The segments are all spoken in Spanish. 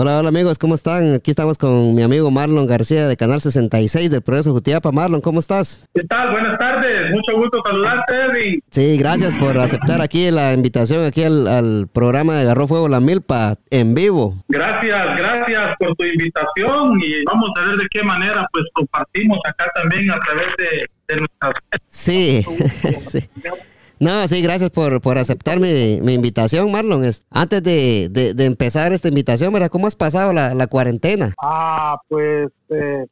Hola, hola amigos, ¿cómo están? Aquí estamos con mi amigo Marlon García de Canal 66 del Progreso Jutiapa. Marlon, ¿cómo estás? ¿Qué tal? Buenas tardes, mucho gusto saludarte, Edwin. Sí, gracias por aceptar aquí la invitación aquí al, programa de Garro Fuego La Milpa en vivo. Gracias, gracias por tu invitación y vamos a ver de qué manera pues compartimos acá también a través de, de nuestras... Sí, sí. No, sí, gracias por, por aceptar mi, mi invitación, Marlon. Antes de, de, empezar esta invitación, ¿verdad? ¿Cómo has pasado la, la cuarentena? Ah, pues eh,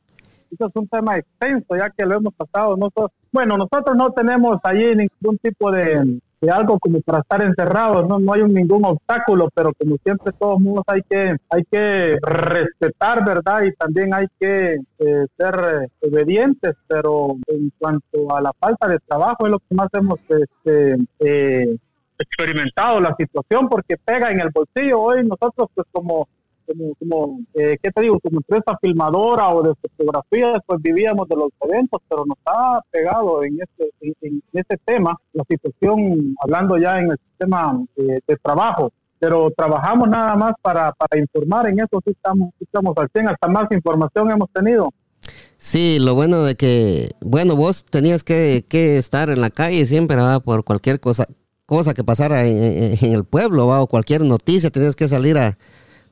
eso es un tema extenso, ya que lo hemos pasado. Nosotros, bueno, nosotros no tenemos allí ningún tipo de, de algo como para estar encerrados, no, no hay ningún obstáculo, pero como siempre todos modos hay que, hay que respetar, ¿verdad? Y también hay que eh, ser eh, obedientes, pero en cuanto a la falta de trabajo es lo que más hemos este, eh, experimentado la situación porque pega en el bolsillo. Hoy nosotros pues como como, como eh, ¿qué te digo? Como empresa filmadora o de fotografía, pues vivíamos de los eventos, pero nos ha pegado en este, en, este tema, la situación, hablando ya en el sistema de, trabajo pero trabajamos nada más para, para informar en eso, sí estamos, estamos al 100, hasta más información hemos tenido. Sí, lo bueno de que, bueno, vos tenías que, que estar en la calle siempre, ¿verdad? Por cualquier cosa, cosa que pasara en, en el pueblo, o cualquier noticia, tenías que salir a,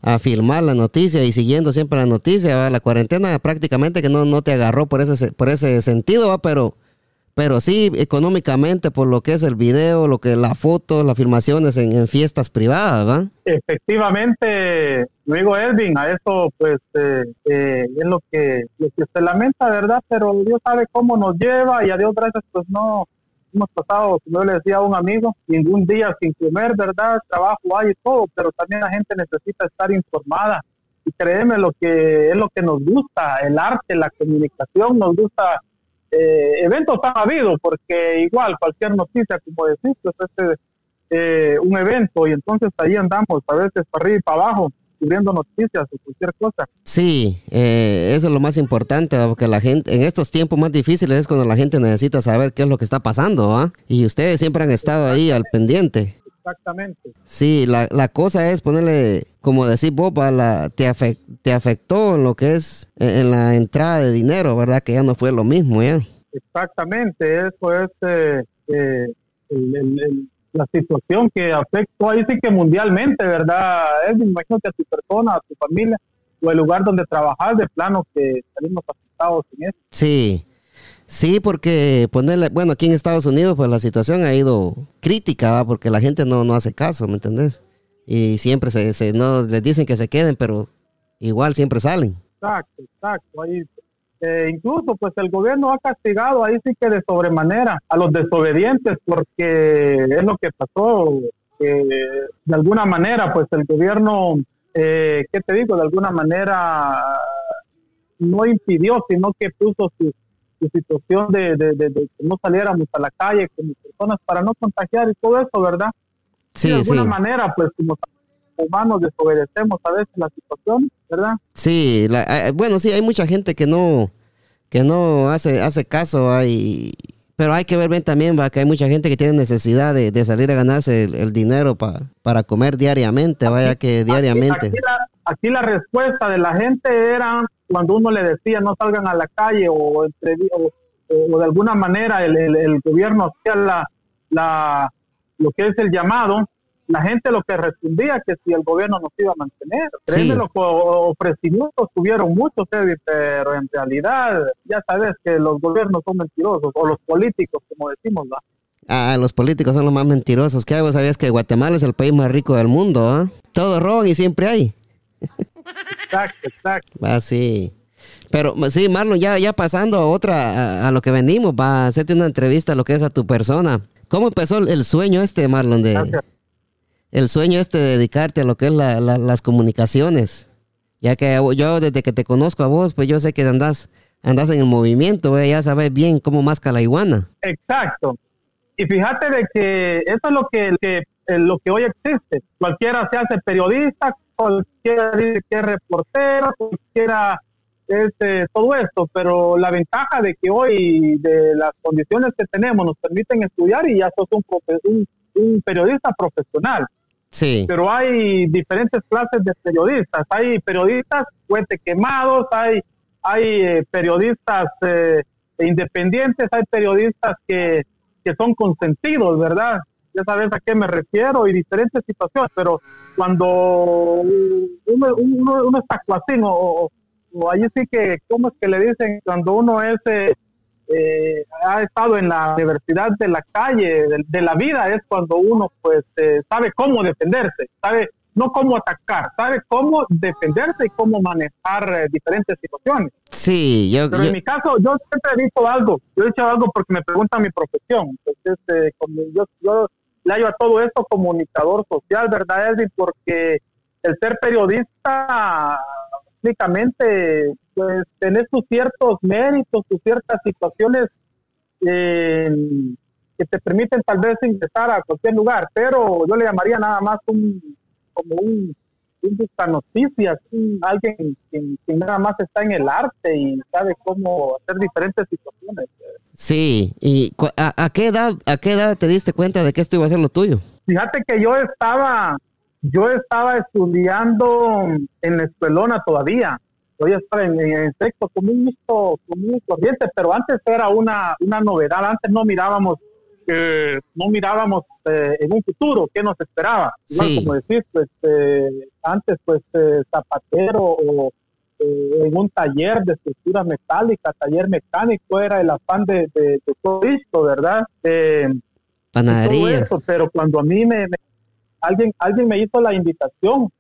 a filmar la noticia y siguiendo siempre la noticia, la cuarentena prácticamente que no, no te agarró por ese, por ese sentido, ¿va? pero pero sí económicamente por lo que es el video, lo que la foto, las filmaciones en, fiestas privadas, ¿va? Efectivamente, amigo Edwin, a eso pues eh, eh, es lo que, lo que se lamenta, ¿verdad? Pero Dios sabe cómo nos lleva y a Dios gracias pues no, hemos pasado, como yo le decía a un amigo, ningún día sin comer, ¿verdad? Trabajo hay y todo, pero también la gente necesita estar informada. Y créeme, lo que es lo que nos gusta, el arte, la comunicación, nos gusta. Eh, eventos han habido, porque igual cualquier noticia, como decís, pues este, eh, un evento y entonces ahí andamos a veces para arriba y para abajo cubriendo noticias o cualquier cosa. Sí, eh, eso es lo más importante, porque la gente, en estos tiempos más difíciles es cuando la gente necesita saber qué es lo que está pasando, ¿ah? Y ustedes siempre han estado ahí al pendiente. Exactamente. Sí, la, la cosa es ponerle, como decir Bob, la, te, te afectó en lo que es en, la entrada de dinero, ¿verdad? Que ya no fue lo mismo, ¿ya? Exactamente, eso es eh, eh, el la situación que afectó ahí sí que mundialmente, ¿verdad? Es, me imagino que a tu persona, a tu familia o el lugar donde trabajas, de plano que salimos afectados en eso. Sí. Sí, porque ponerle, bueno, aquí en Estados Unidos, pues la situación ha ido crítica, porque la gente no, no hace caso, ¿me entendés? Y siempre se, se, no les dicen que se queden, pero igual siempre salen. Exacto, exacto. Ahí eh, incluso pues el gobierno ha castigado ahí sí que de sobremanera a los desobedientes porque es lo que pasó de alguna manera pues el gobierno eh, qué te digo de alguna manera no impidió sino que puso su, situación de, que no saliéramos a la calle como personas para no contagiar y todo eso verdad sí, de alguna manera pues como humanos desobedecemos a veces la situación, ¿verdad? Sí, eh, bueno, sí, hay mucha gente que no, que no hace, hace caso, hay, pero hay que ver bien también, va, que hay mucha gente que tiene necesidad de, salir a ganarse el, dinero para comer diariamente, vaya que diariamente. Aquí, la, respuesta de la gente era cuando uno le decía no salgan a la calle o, entre, o, de alguna manera el, el gobierno hacía la, la, lo que es el llamado, la gente lo que respondía que si el gobierno nos iba a mantener. Créeme, los ofrecimientos tuvieron muchos, pero en realidad ya sabes que los gobiernos son mentirosos, o los políticos, como decimos, ¿va? Ah, los políticos son los más mentirosos. ¿Qué hago? ¿Sabías que Guatemala es el país más rico del mundo? ¿ah? Todo roban y siempre hay. Exacto, exacto. Ah, sí. Pero sí, Marlon, ya, ya pasando a otra, a, lo que venimos, va a hacerte una entrevista a lo que es a tu persona. ¿Cómo empezó el sueño este, Marlon, de, el sueño este de dedicarte a lo que es las comunicaciones. Ya que yo desde que te conozco a vos, pues yo sé que andás, andás en el movimiento, ya sabes bien cómo masca la iguana. Exacto. Y fíjate de que eso es lo que, eh, lo que hoy existe. Cualquiera se hace periodista, cualquiera dice que es reportero, cualquiera es eh, todo esto, pero la ventaja de que hoy de las condiciones que tenemos nos permiten estudiar y ya sos un, un, un periodista profesional. Sí. Pero hay diferentes clases de periodistas. Hay periodistas fuente quemados, hay, hay eh, periodistas eh, independientes, hay periodistas que, que son consentidos, ¿verdad? Ya sabes a qué me refiero y diferentes situaciones, pero cuando uno, uno, uno está así, o, o ahí sí que, ¿cómo es que le dicen? Cuando uno es... Eh, eh, ha estado en la universidad de la calle, de, la vida, es cuando uno pues eh, sabe cómo defenderse, sabe no cómo atacar, sabe cómo defenderse y cómo manejar eh, diferentes situaciones. Sí, yo... Pero en mi caso, yo siempre he dicho algo, yo he dicho algo porque me preguntan mi profesión, entonces como yo, yo le hallo a todo esto comunicador social, ¿verdad, Edwin? Porque el ser periodista básicamente pues tenés tus ciertos méritos, tus ciertas situaciones eh, que te permiten tal vez ingresar a cualquier lugar, pero yo le llamaría nada más un como un, un noticias, alguien que, nada más está en el arte y sabe cómo hacer diferentes situaciones. Sí, y a, qué edad a qué edad te diste cuenta de que esto iba a ser lo tuyo? Fíjate que yo estaba yo estaba estudiando en la escuelona todavía hoy estaba en, en sexto común común corriente, pero antes era una, una novedad, antes no mirábamos eh, no mirábamos eh, en un futuro qué nos esperaba. Como decir, pues eh, antes pues zapatero o en un taller de estructura metálica, taller mecánico era el afán de, de, todo esto, ¿verdad? Panadería. pero cuando a mí me, alguien alguien me hizo la invitación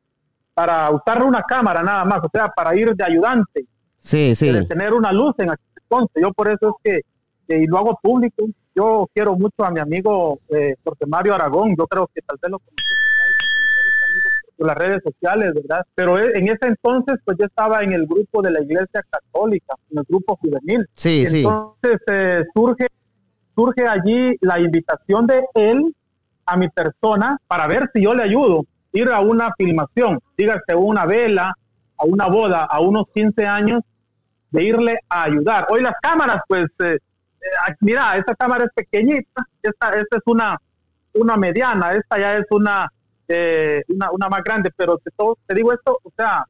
para usar una cámara nada más, o sea, para ir de ayudante. Sí, sí. De tener una luz en aquel entonces. Yo por eso es que, y lo hago público, yo quiero mucho a mi amigo eh, Jorge Mario Aragón, yo creo que tal vez lo conoces por las redes sociales, ¿verdad? Pero en ese entonces, pues yo estaba en el grupo de la Iglesia Católica, en el grupo juvenil. Sí, sí. Entonces eh, surge, surge allí la invitación de él a mi persona para ver si yo le ayudo ir a una filmación, dígase una vela, a una boda, a unos 15 años, de irle a ayudar. Hoy las cámaras, pues, eh, eh, mira, esta cámara es pequeñita, esta, esta es una, una mediana, esta ya es una, eh, una, una, más grande, pero te, te digo esto, o sea,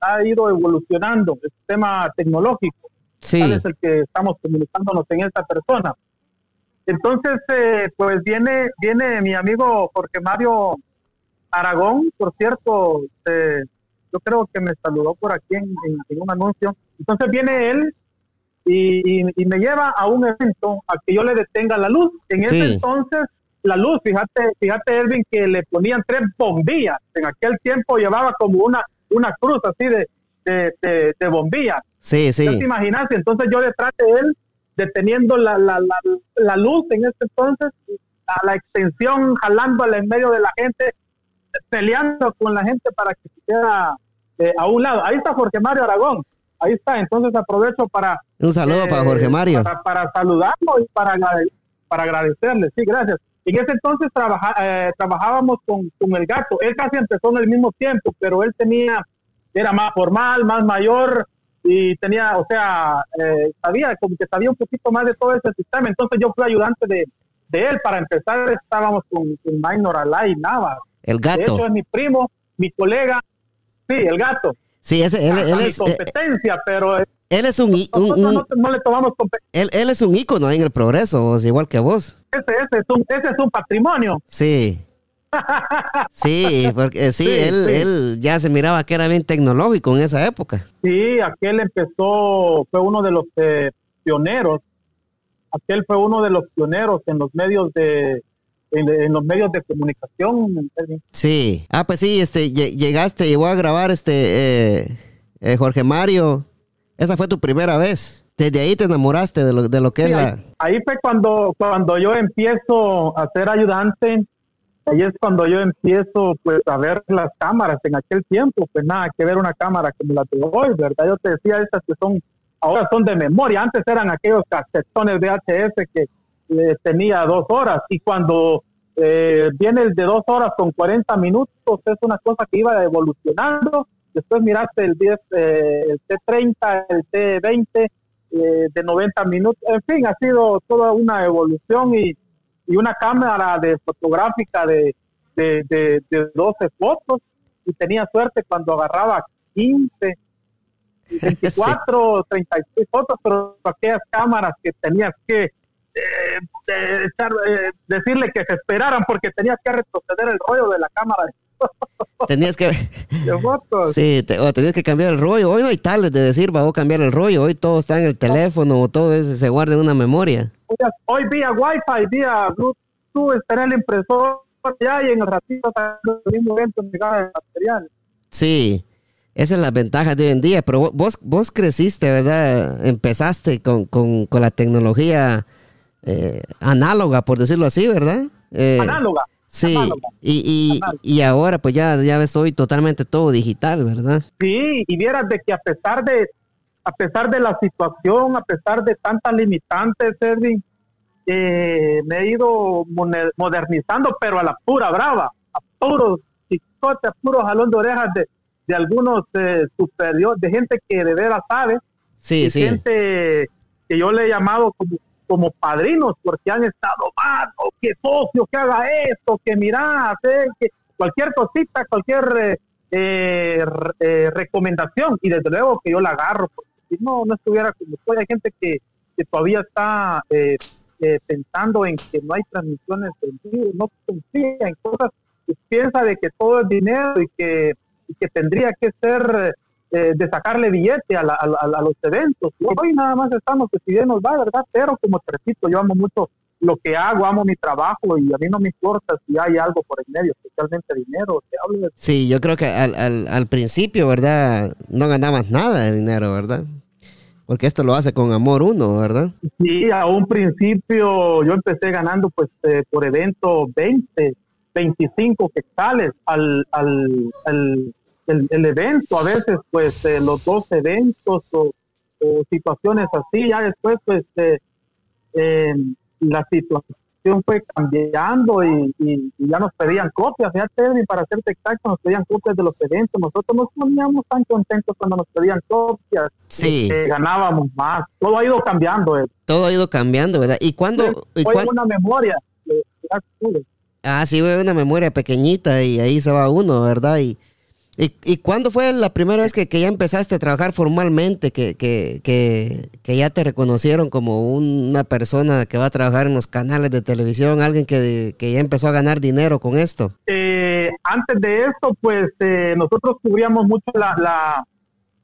ha, ido evolucionando el sistema tecnológico. Sí. es el que estamos comunicándonos en esta persona. Entonces, pues viene, viene mi amigo Jorge Mario Aragón, por cierto, eh, yo creo que me saludó por aquí en, un anuncio. Entonces viene él y, me lleva a un evento a que yo le detenga la luz. En ese entonces, la luz, fíjate, fíjate, Elvin, que le ponían tres bombillas. En aquel tiempo llevaba como una, una cruz así de, de, de, bombillas. Sí, sí. te imaginas? Entonces yo detrás de él, deteniendo la, la, la, la luz en ese entonces, a la extensión, jalándola en medio de la gente, peleando con la gente para que se quede eh, a un lado. Ahí está Jorge Mario Aragón. Ahí está. Entonces aprovecho para... Un saludo para Jorge eh, Mario. Para, saludarlo y para, para agradecerle. Sí, gracias. En ese entonces trabaja, eh, trabajábamos con, con, el gato. Él casi empezó en el mismo tiempo, pero él tenía, era más formal, más mayor y tenía, o sea, sabía como que sabía un poquito más de todo ese sistema. Entonces yo fui ayudante de, de él. Para empezar estábamos con, con Minor Alay Navas. El gato. De es mi primo, mi colega. Sí, el gato. Sí, ese, él, es. Eh, competencia, pero. Él es un. no, le tomamos él, él, es un ícono en el progreso, igual que vos. Ese, ese, es, un, ese es un patrimonio. Sí. Sí, porque sí, él, él ya se miraba que era bien tecnológico en esa época. Sí, aquel empezó, fue uno de los eh, pioneros. Aquel fue uno de los pioneros en los medios de, en, los medios de comunicación. Sí, ah, pues sí, este, llegaste, llegó a grabar este eh, eh, Jorge Mario. Esa fue tu primera vez. Desde ahí te enamoraste de lo, de lo que es la... Ahí, fue cuando, cuando yo empiezo a ser ayudante. Ahí es cuando yo empiezo pues a ver las cámaras en aquel tiempo, pues nada que ver una cámara como la de hoy, ¿verdad? Yo te decía estas que son, ahora son de memoria, antes eran aquellos casetones de HS que tenía dos horas y cuando eh, viene el de dos horas con 40 minutos es una cosa que iba evolucionando. Después miraste el 10, eh, el T30, el T20 eh, de 90 minutos. En fin, ha sido toda una evolución y, y una cámara de fotográfica de, de, de, de 12 fotos y tenía suerte cuando agarraba 15, 24, 36 fotos, pero aquellas cámaras que tenías que eh, eh, eh, decirle que se esperaran porque tenías que retroceder el rollo de la cámara. Tenías que. De fotos. Sí, te- o tenías que cambiar el rollo. Hoy no hay tales de decir, va a cambiar el rollo. Hoy todo está en el teléfono o todo es- se guarda en una memoria. Hoy vía Wi-Fi, vía Bluetooth, estaré el impresor ya y en el ratito está el mismo evento el material. Sí, esa es la ventaja de hoy en día. Pero vo- vos, vos creciste, ¿verdad? Empezaste con, con, con la tecnología eh, análoga, por decirlo así, ¿verdad? Eh, Análoga. Sí, y, y, y ahora pues ya, ya ves hoy totalmente todo digital, ¿verdad? Sí, y vieras de que a pesar de a pesar de la situación, a pesar de tantas limitantes, Edwin, eh, me he ido modernizando, pero a la pura brava, a puros chicotes, a puro jalón de orejas de, de algunos eh, superiores, de gente que de veras sabe, Sí, sí. gente que yo le he llamado como, como padrinos porque han estado mal, o que socio, que haga esto, que mira, eh, cualquier cosita, cualquier eh, eh, eh, recomendación, y desde luego que yo la agarro, porque si no, no estuviera como estoy. Hay gente que, todavía está eh, eh, pensando en que no hay transmisiones en vivo, no confía en cosas, y piensa de que todo es dinero y que, y que tendría que ser eh, de sacarle billete a, la- a a los eventos. Hoy nada más estamos que si bien nos va, ¿verdad? Pero como te repito, yo amo mucho lo que hago, amo mi trabajo y a mí no me importa si hay algo por en medio, especialmente dinero. Te hablo de Sí, yo creo que al, al, al principio, ¿verdad? No ganabas nada de dinero, ¿verdad? Porque esto lo hace con amor uno, ¿verdad? Sí, a un principio yo empecé ganando pues eh, por evento 20, 25 quetzales al, al, al- el, el evento, a veces pues eh, los dos eventos o, o situaciones así, ya después pues eh, eh, la situación fue cambiando y, y- y ya nos pedían copias, ya Edwin, para serte exacto, nos pedían copias de los eventos, nosotros nos poníamos tan contentos cuando nos pedían copias, Sí, que ganábamos más, todo ha ido cambiando. eh. todo ha ido cambiando, ¿verdad? ¿Y cuándo? y Hoy cuán- una memoria. eh. Ah, sí, una memoria pequeñita y ahí se va uno, ¿verdad? Y, y, y cuándo fue la primera vez que, que ya empezaste a trabajar formalmente, que, que, que, que ya te reconocieron como una persona que va a trabajar en los canales de televisión, alguien que, que ya empezó a ganar dinero con esto? Eh, antes de esto, pues eh, nosotros cubríamos mucho la, la-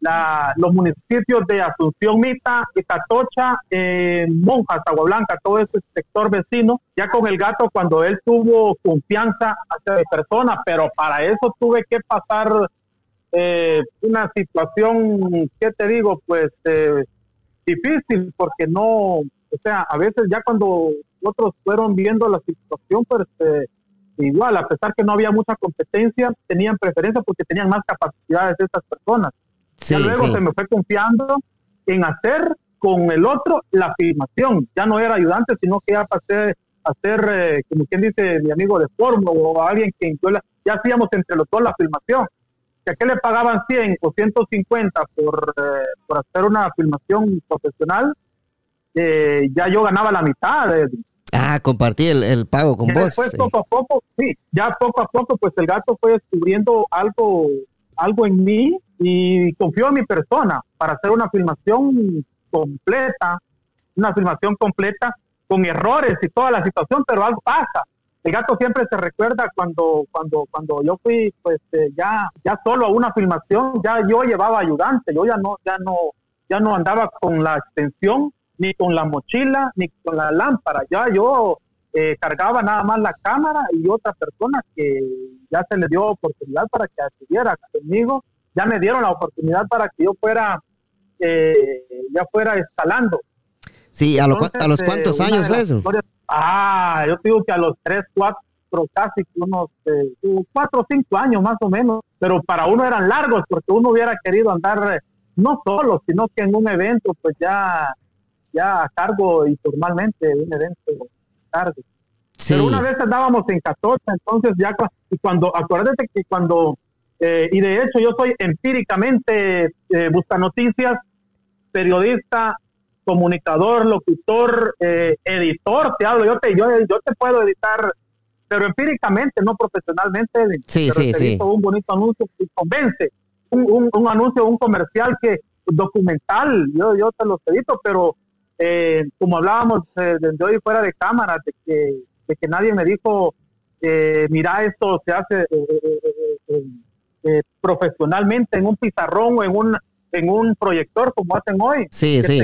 la- los municipios de Asunción Mita, Icatocha, eh, Monjas, Agua Blanca, todo ese sector vecino. Ya con el gato, cuando él tuvo confianza hacia mi persona, pero para eso tuve que pasar eh, una situación, ¿qué te digo? Pues eh, difícil, porque no, o sea, a veces ya cuando otros fueron viendo la situación, pues eh, igual, a pesar que no había mucha competencia, tenían preferencia porque tenían más capacidades de estas personas. Sí, ya luego sí. se me fue confiando en hacer con el otro la filmación. Ya no era ayudante, sino que ya pasé a ser, eh, como quien dice, mi amigo de fórmula o alguien que la- ya hacíamos entre los dos la filmación. Que a qué le pagaban 100 o 150 por, eh, por hacer una filmación profesional, eh, ya yo ganaba la mitad. eh, Ah, compartí el, el pago con y vos. después sí. poco a poco, sí, ya poco a poco, pues el gato fue descubriendo algo, algo en mí y confió en mi persona para hacer una filmación completa, una filmación completa con errores y toda la situación, pero algo pasa. El gato siempre se recuerda cuando, cuando, cuando yo fui, pues eh, ya, ya solo a una filmación, ya yo llevaba ayudante, yo ya no, ya no, ya no andaba con la extensión, ni con la mochila, ni con la lámpara, ya yo eh, cargaba nada más la cámara y otra persona que ya se le dio oportunidad para que estuviera conmigo, ya me dieron la oportunidad para que yo fuera, eh, ya fuera escalando. Sí, ¿a, lo ¿a los eh, cuántos años fue eso? Ah, yo digo que a los 3, 4, casi unos 4 o 5 años más o menos, pero para uno eran largos porque uno hubiera querido andar eh, no solo, sino que en un evento, pues ya, ya a cargo y formalmente de un evento Sí, Pero una vez andábamos en 14, entonces ya y cuando, acuérdate que cuando, eh, y de hecho yo soy empíricamente eh, busca noticias, periodista, comunicador, locutor, eh, editor, te hablo, yo te, yo, yo te puedo editar pero empíricamente, no profesionalmente. Sí, pero sí, sí. un bonito anuncio que convence, un, un, anuncio, un comercial que documental, yo, yo te lo edito, pero eh, como hablábamos eh, desde hoy fuera de cámara, de que, de que nadie me dijo, eh, mira, esto se hace profesionalmente en un pizarrón o en un, en un proyector como hacen hoy. Sí, sí.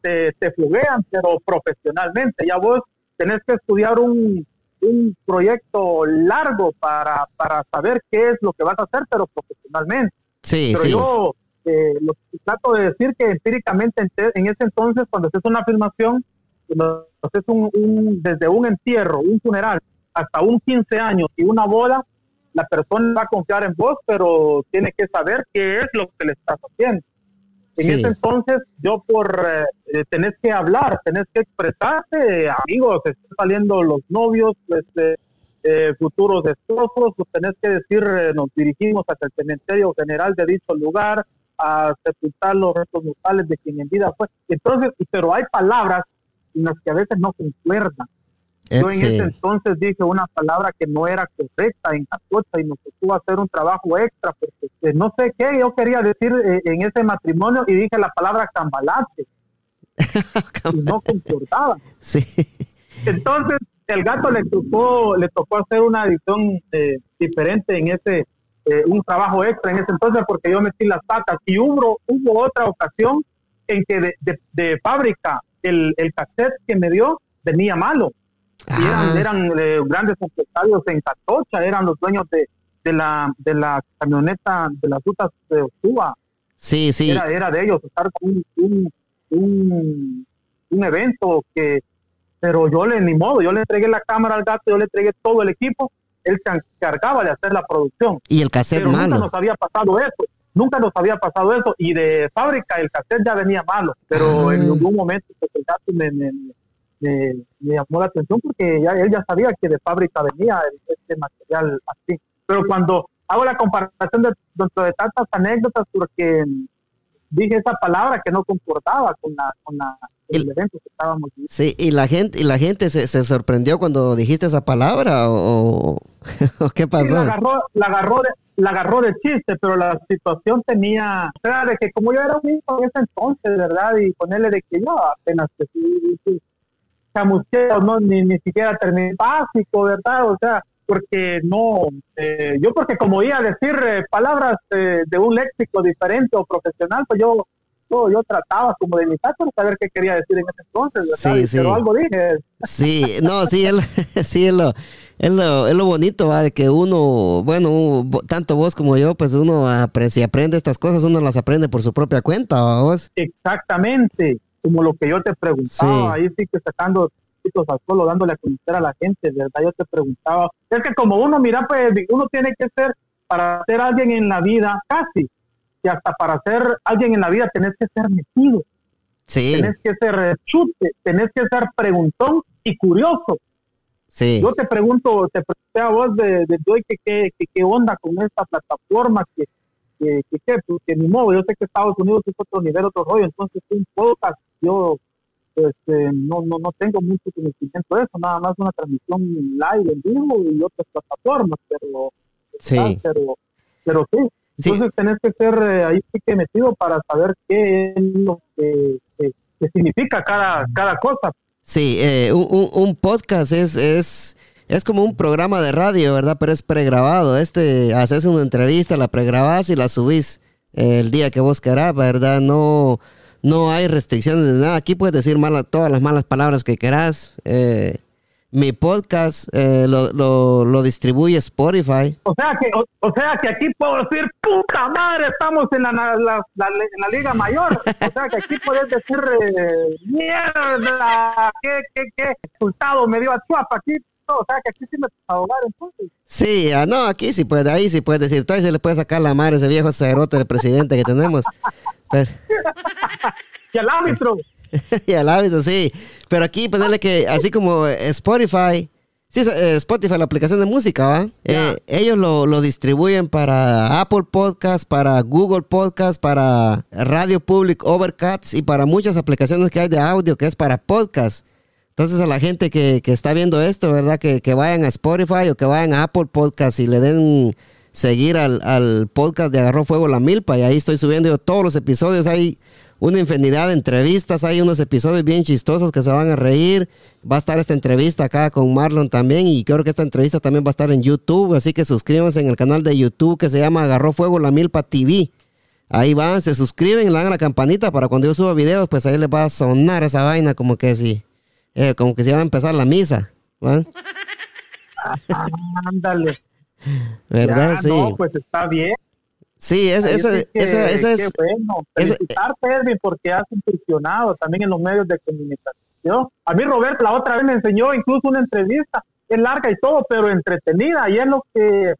Te, te, fluguean, pero profesionalmente. Ya vos tenés que estudiar un, un proyecto largo para, para saber qué es lo que vas a hacer, pero profesionalmente. Sí, pero sí. yo eh, lo trato de decir que empíricamente en, ese entonces, cuando haces una filmación, haces un, desde un entierro, un funeral, hasta un 15 años y una boda, la persona va a confiar en vos, pero tiene que saber qué es lo que le estás haciendo. En ese entonces, yo por eh, tenés que hablar, tenés que expresarte, amigos, están saliendo los novios, este, eh, futuros esposos, pues tenés que decir, eh, nos dirigimos hacia el cementerio general de dicho lugar, a sepultar los restos mortales de quien en vida fue. Entonces, pero hay palabras en las que a veces no concuerdan. Yo en ese entonces dije una palabra que no era correcta en Catocha y nos tocó hacer un trabajo extra porque eh, no sé qué yo quería decir eh, en ese matrimonio y dije la palabra cambalate y no concordaba. Sí. Entonces el gato le tocó le tocó hacer una edición eh, diferente en ese un trabajo extra en ese entonces porque yo metí las patas y hubo hubo otra ocasión en que de, de, fábrica el, el cassette que me dio venía malo eran, eran eh, grandes empresarios en Catocha, eran los dueños de, de, la, de la camioneta de las rutas de Ocuba. Sí, sí. Era, era de ellos estar con un, un, un, evento que, pero yo le, ni modo, yo le entregué la cámara al gato, yo le entregué todo el equipo, él se encargaba de hacer la producción. Y el cassette pero malo. Nunca nos había pasado eso, nunca nos había pasado eso, y de fábrica el cassette ya venía malo, pero en algún momento pues, el gato me me, llamó la atención porque ya, él ya sabía que de fábrica venía este material así. Pero cuando hago la comparación de, dentro de tantas anécdotas, porque dije esa palabra que no concordaba con, la, con, la, el, evento que estábamos viendo. Sí, y la gente, y la gente se, se sorprendió cuando dijiste esa palabra o, qué pasó. la agarró, la agarró de, la agarró de chiste, pero la situación tenía, o sea, de que como yo era un hijo en ese entonces, ¿verdad? Y ponerle de que yo apenas que sí, chamusqueo, no, ni, ni siquiera terminé básico, ¿verdad? O sea, porque no, eh, yo porque como iba a decir eh, palabras eh, de un léxico diferente o profesional, pues yo, yo, yo trataba como de mi para saber qué quería decir en ese entonces, ¿verdad? Sí, sí. Pero algo dije. Sí, no, sí, él, sí, es lo, es lo, es lo bonito, ¿va? De que uno, bueno, tanto vos como yo, pues uno aprende, si aprende estas cosas, uno las aprende por su propia cuenta, ¿va vos? Exactamente como lo que yo te preguntaba, ahí sí que sacando al solo, dándole a conocer a la gente, ¿verdad? Yo te preguntaba, es que como uno, mira, pues uno tiene que ser, para ser alguien en la vida, casi, y hasta para ser alguien en la vida tenés que ser metido. Sí. Tenés que ser chute, tenés que ser preguntón y curioso. Sí. Yo te pregunto, te pregunté a vos de, de, hoy que, qué onda con esta plataforma que que, que, pues, que, ni modo, yo sé que Estados Unidos es otro nivel, otro rollo, entonces un podcast, yo eh, no, no, no tengo mucho conocimiento de eso, nada más una transmisión live en vivo y otras plataformas, pero sí, pero, pero sí, entonces tenés que ser eh, ahí sí que metido para saber qué es lo que, significa cada, cada cosa. Sí, eh, un, un, podcast es, es es como un programa de radio, ¿verdad? Pero es pregrabado. Este, haces una entrevista, la pregrabás y la subís el día que vos querás, ¿verdad? No, no hay restricciones de nada. Aquí puedes decir todas las malas palabras que querás. Eh, mi podcast eh, lo, lo, lo, distribuye Spotify. O sea que, o, sea que aquí puedo decir, puta madre, estamos en la, la, en la Liga Mayor. O sea que aquí puedes decir, eh, mierda, qué, qué, qué resultado me dio a Chuapa. Aquí o sea, que aquí sí me ahogar entonces. Sí, ah, no, aquí sí puede, ahí sí puede decir, todavía se le puede sacar la madre ese viejo cerote del presidente que tenemos. y al árbitro. y al árbitro, sí. Pero aquí ponerle que, así como Spotify, sí, eh, Spotify, la aplicación de música, ¿va? Eh, ellos lo, lo, distribuyen para Apple Podcast, para Google Podcast, para Radio Public Overcast y para muchas aplicaciones que hay de audio que es para podcast. Entonces a la gente que, que está viendo esto, ¿verdad? Que, que, vayan a Spotify o que vayan a Apple Podcast y le den seguir al, al, podcast de Agarró Fuego la Milpa. Y ahí estoy subiendo yo todos los episodios. Hay una infinidad de entrevistas. Hay unos episodios bien chistosos que se van a reír. Va a estar esta entrevista acá con Marlon también. Y creo que esta entrevista también va a estar en YouTube. Así que suscríbanse en el canal de YouTube que se llama Agarró Fuego la Milpa TV. Ahí van, se suscriben, le dan la campanita para cuando yo suba videos, pues ahí les va a sonar esa vaina como que si, eh, como que si va a empezar la misa. Ándale. ¿Verdad? sí. No, pues está bien. Sí, es, ese, es, que, ese es. bueno. Felicitarte, Edwin, porque has incursionado también en los medios de comunicación. A mí, Roberto, la otra vez me enseñó incluso una entrevista, es larga y todo, pero entretenida, y es lo que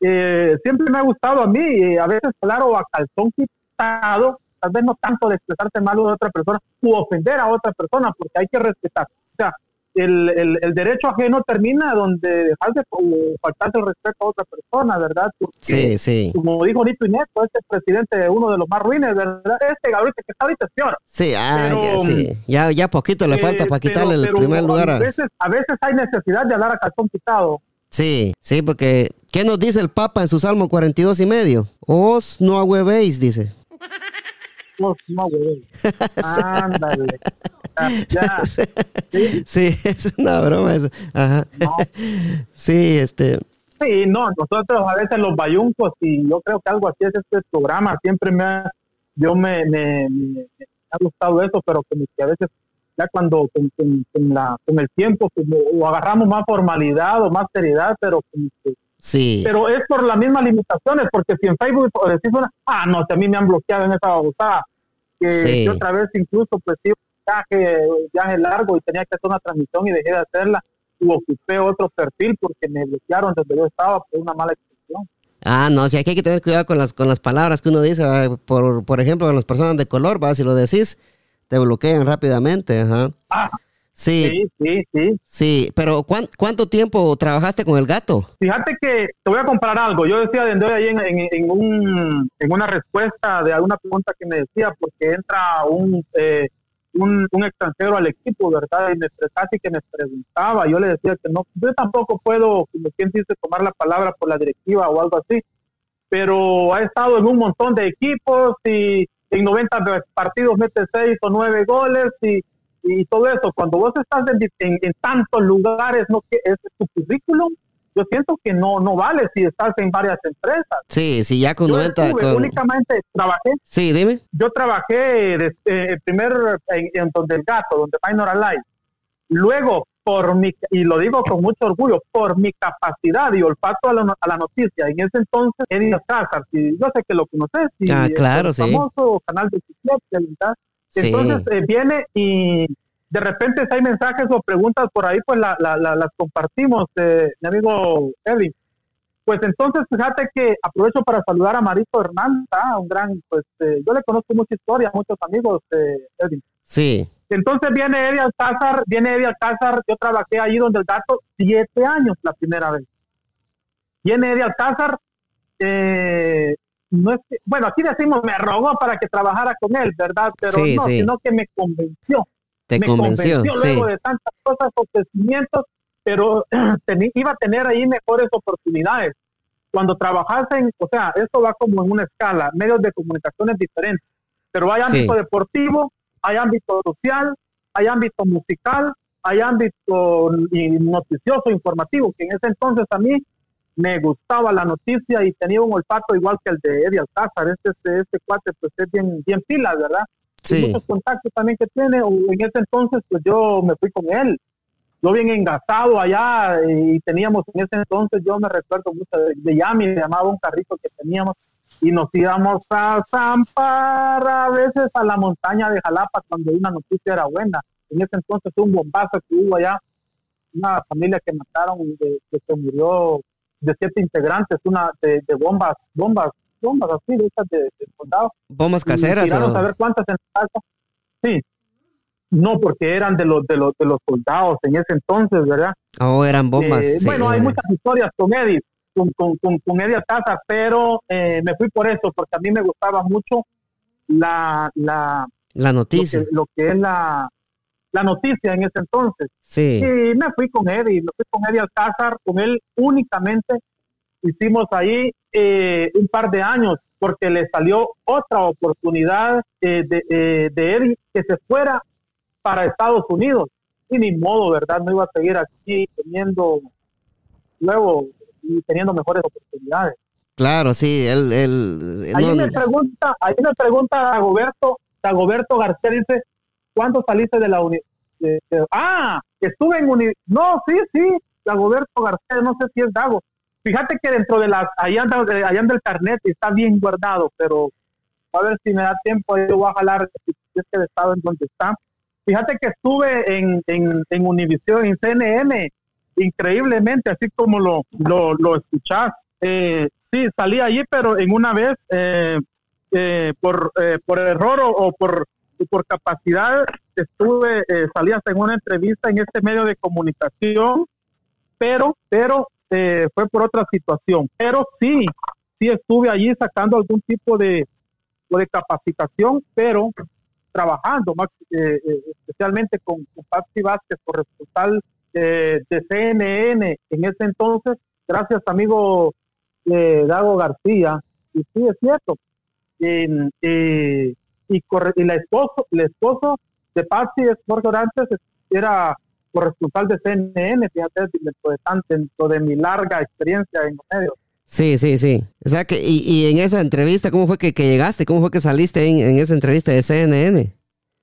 eh, siempre me ha gustado a mí, a veces, claro, a calzón quitado, tal vez no tanto de expresarse mal de otra persona u ofender a otra persona, porque hay que respetar. O sea, el, el, derecho ajeno termina donde dejas de faltarse el respeto a otra persona, ¿verdad? sí, sí. Como dijo Nito Ineto, este presidente de uno de los más ruines, ¿verdad? Este ahorita que está ahorita es peor. Sí, ah, ya, sí. Ya, ya poquito le falta para quitarle el primer lugar. A... veces, a veces hay necesidad de hablar a calzón quitado. Sí, sí, porque ¿qué nos dice el Papa en su Salmo 42 y medio? Os no ahuevéis, dice. Os no ahuevéis. Ándale. Ya. ¿Sí? es una broma eso. Ajá. Sí, este. Sí, no, nosotros a veces los bayuncos, y yo creo que algo así es este programa, siempre me ha, yo me, me, ha gustado eso, pero que a veces ya cuando con, la, con el tiempo como, o agarramos más formalidad o más seriedad, pero sí. pero es por las mismas limitaciones, porque si en Facebook decís una, ah, no, si a mí me han bloqueado en esa babosada, que, otra vez incluso pues sí, viaje, viaje largo y tenía que hacer una transmisión y dejé de hacerla y ocupé otro perfil porque me bloquearon donde yo estaba por una mala expresión. Ah, no, si aquí hay que tener cuidado con las, con las palabras que uno dice, por, por ejemplo, con las personas de color, ¿va? si lo decís, te bloquean rápidamente, ajá. Ah, sí, sí, sí, sí. pero ¿cuánto tiempo trabajaste con el gato? Fíjate que te voy a comparar algo. Yo decía de ahí en, en, un, en una respuesta de alguna pregunta que me decía, porque entra un, eh, un, un, extranjero al equipo, ¿verdad? Y me casi que me preguntaba. Yo le decía que no, yo tampoco puedo, como quien dice, tomar la palabra por la directiva o algo así, pero ha estado en un montón de equipos y en 90 partidos mete 6 o 9 goles y, y todo eso. Cuando vos estás en, en, tantos lugares, ¿no? que es tu currículum? Yo siento que no no vale si estás en varias empresas. Sí, sí, ya con 90... únicamente trabajé. Sí, dime. Yo trabajé el eh, primer en, en, donde el gato, donde Minor Alive. Luego por mi, y lo digo con mucho orgullo, por mi capacidad y olfato a la, a la noticia. En ese entonces, Eddie Cázar, y yo sé que lo conoces, y ah, claro, sí. famoso canal de Entonces eh, viene y de repente si hay mensajes o preguntas por ahí, pues la, la, las compartimos, eh, mi amigo Eddie. Pues entonces, fíjate que aprovecho para saludar a Marito Hernández, ¿ah? un gran, pues eh, yo le conozco mucha historia, muchos amigos, eh, Eddie. Sí. Entonces viene Eddie Alcázar, viene Eddie Alcázar, yo trabajé ahí donde el gato siete años la primera vez. Viene Eddie Alcázar, eh, no es bueno, aquí decimos me rogó para que trabajara con él, ¿verdad? Pero no, sino que me convenció. Te me convenció, luego de tantas cosas, ofrecimientos, pero iba a tener ahí mejores oportunidades. Cuando trabajasen, o sea, esto va como en una escala, medios de comunicaciones diferentes, pero hay ámbito deportivo, hay ámbito social, hay ámbito musical, hay ámbito noticioso, informativo, que en ese entonces a mí me gustaba la noticia y tenía un olfato igual que el de Eddie Alcázar. Este, este, este cuate pues es bien, bien pila, ¿verdad? Sí. muchos contactos también que tiene. En ese entonces pues yo me fui con él. Yo bien engasado allá y teníamos en ese entonces, yo me recuerdo mucho de, de Yami, me llamaba un carrito que teníamos y nos íbamos a zampar a veces a la montaña de Jalapa cuando una noticia era buena. En ese entonces un bombazo que hubo allá, una familia que mataron, de, que se murió de siete integrantes, una de, bombas, bombas, bombas así, de esas de, soldados. ¿Bombas caseras? O... a ver cuántas en casa. Sí. No, porque eran de los, de los, de los soldados en ese entonces, ¿verdad? Oh, eran bombas. Eh, bueno, hay muchas historias con Edith con, con, con, con Eddie pero eh, me fui por eso, porque a mí me gustaba mucho la, la, la noticia. Lo que, es la, la noticia en ese entonces. Sí. Y me fui con Eddie, me fui con Eddie Alcázar, con él únicamente hicimos ahí eh, un par de años porque le salió otra oportunidad eh, de, eh, de Eddie que se fuera para Estados Unidos. Y ni modo, ¿verdad? No iba a seguir aquí teniendo luego y teniendo mejores oportunidades. Claro, sí, él... él ahí, me pregunta, ahí me pregunta Dagoberto, Dagoberto García, dice, ¿cuándo saliste de la universidad? ah, estuve en uni No, sí, sí, Dagoberto García, no sé si es Dago. Fíjate que dentro de las, ahí anda, ahí anda el carnet está bien guardado, pero a ver si me da tiempo, yo voy a jalar si es que estado en donde está. Fíjate que estuve en, en, en Univision, en CNN, increíblemente, así como lo, lo, lo escuchás. Eh, sí, salí allí, pero en una vez, eh, eh, por, eh, por error o, o, por, por capacidad, estuve, eh, salí hasta en una entrevista en este medio de comunicación, pero, pero eh, fue por otra situación. Pero sí, sí estuve allí sacando algún tipo de, de capacitación, pero trabajando más eh, eh, especialmente con, con Patsy Vázquez, corresponsal eh, de CNN en ese entonces, gracias amigo eh, Dago García, y sí es cierto, y, corre, y la esposo, el esposo de Patsy, Jorge Orantes, era corresponsal de CNN, fíjate, tanto, dentro de mi larga experiencia en los medios. Sí, sí, sí. O sea, que, y, y en esa entrevista, ¿cómo fue que, que llegaste? ¿Cómo fue que saliste en, en, esa entrevista de CNN?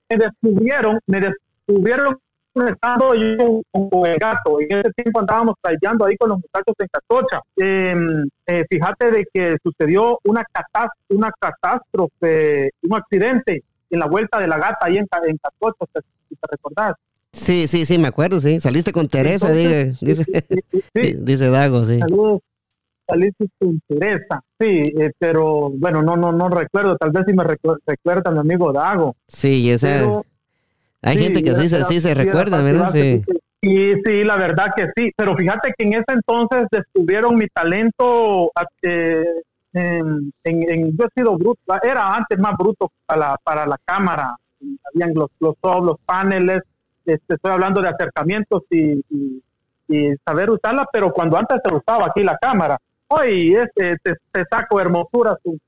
Me descubrieron, me descubrieron estando yo con el gato. En ese tiempo andábamos trayendo ahí con los muchachos en Catocha. Eh, eh, fíjate de que sucedió una, una catástrofe, un accidente en la vuelta de la gata ahí en, en Catocha, si te recordás. Sí, sí, sí, me acuerdo, sí. Saliste con Teresa, Entonces, dice, dice, sí, dice Dago, sí. Saludos, saliste con Teresa, sí, eh, pero bueno, no, no, no recuerdo, tal vez si me recu recuerda mi amigo Dago. Sí, ese, pero, hay sí, gente que sí, se, sí se recuerda, ¿verdad? Sí. Y sí, la verdad que sí, pero fíjate que en ese entonces descubrieron mi talento eh, en, en, en, yo he sido bruto, era antes más bruto para la, para la cámara, habían los, los, los paneles, este, estoy hablando de acercamientos y, y, y, saber usarla, pero cuando antes se usaba aquí la cámara, hoy este, te, te saco hermosuras con,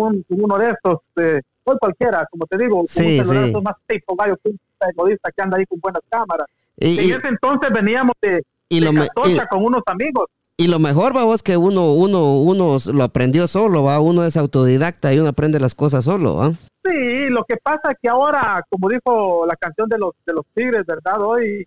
un, con uno de estos, eh, hoy cualquiera, como te digo, sí, un sí. más tipo que un periodista que anda ahí con buenas cámaras. Y, en ese entonces veníamos de, y de lo con unos amigos. Y lo mejor, va que uno, uno, uno lo aprendió solo, va, uno es autodidacta y uno aprende las cosas solo, ¿va? Sí, lo que pasa es que ahora, como dijo la canción de los de los Tigres, ¿verdad? Hoy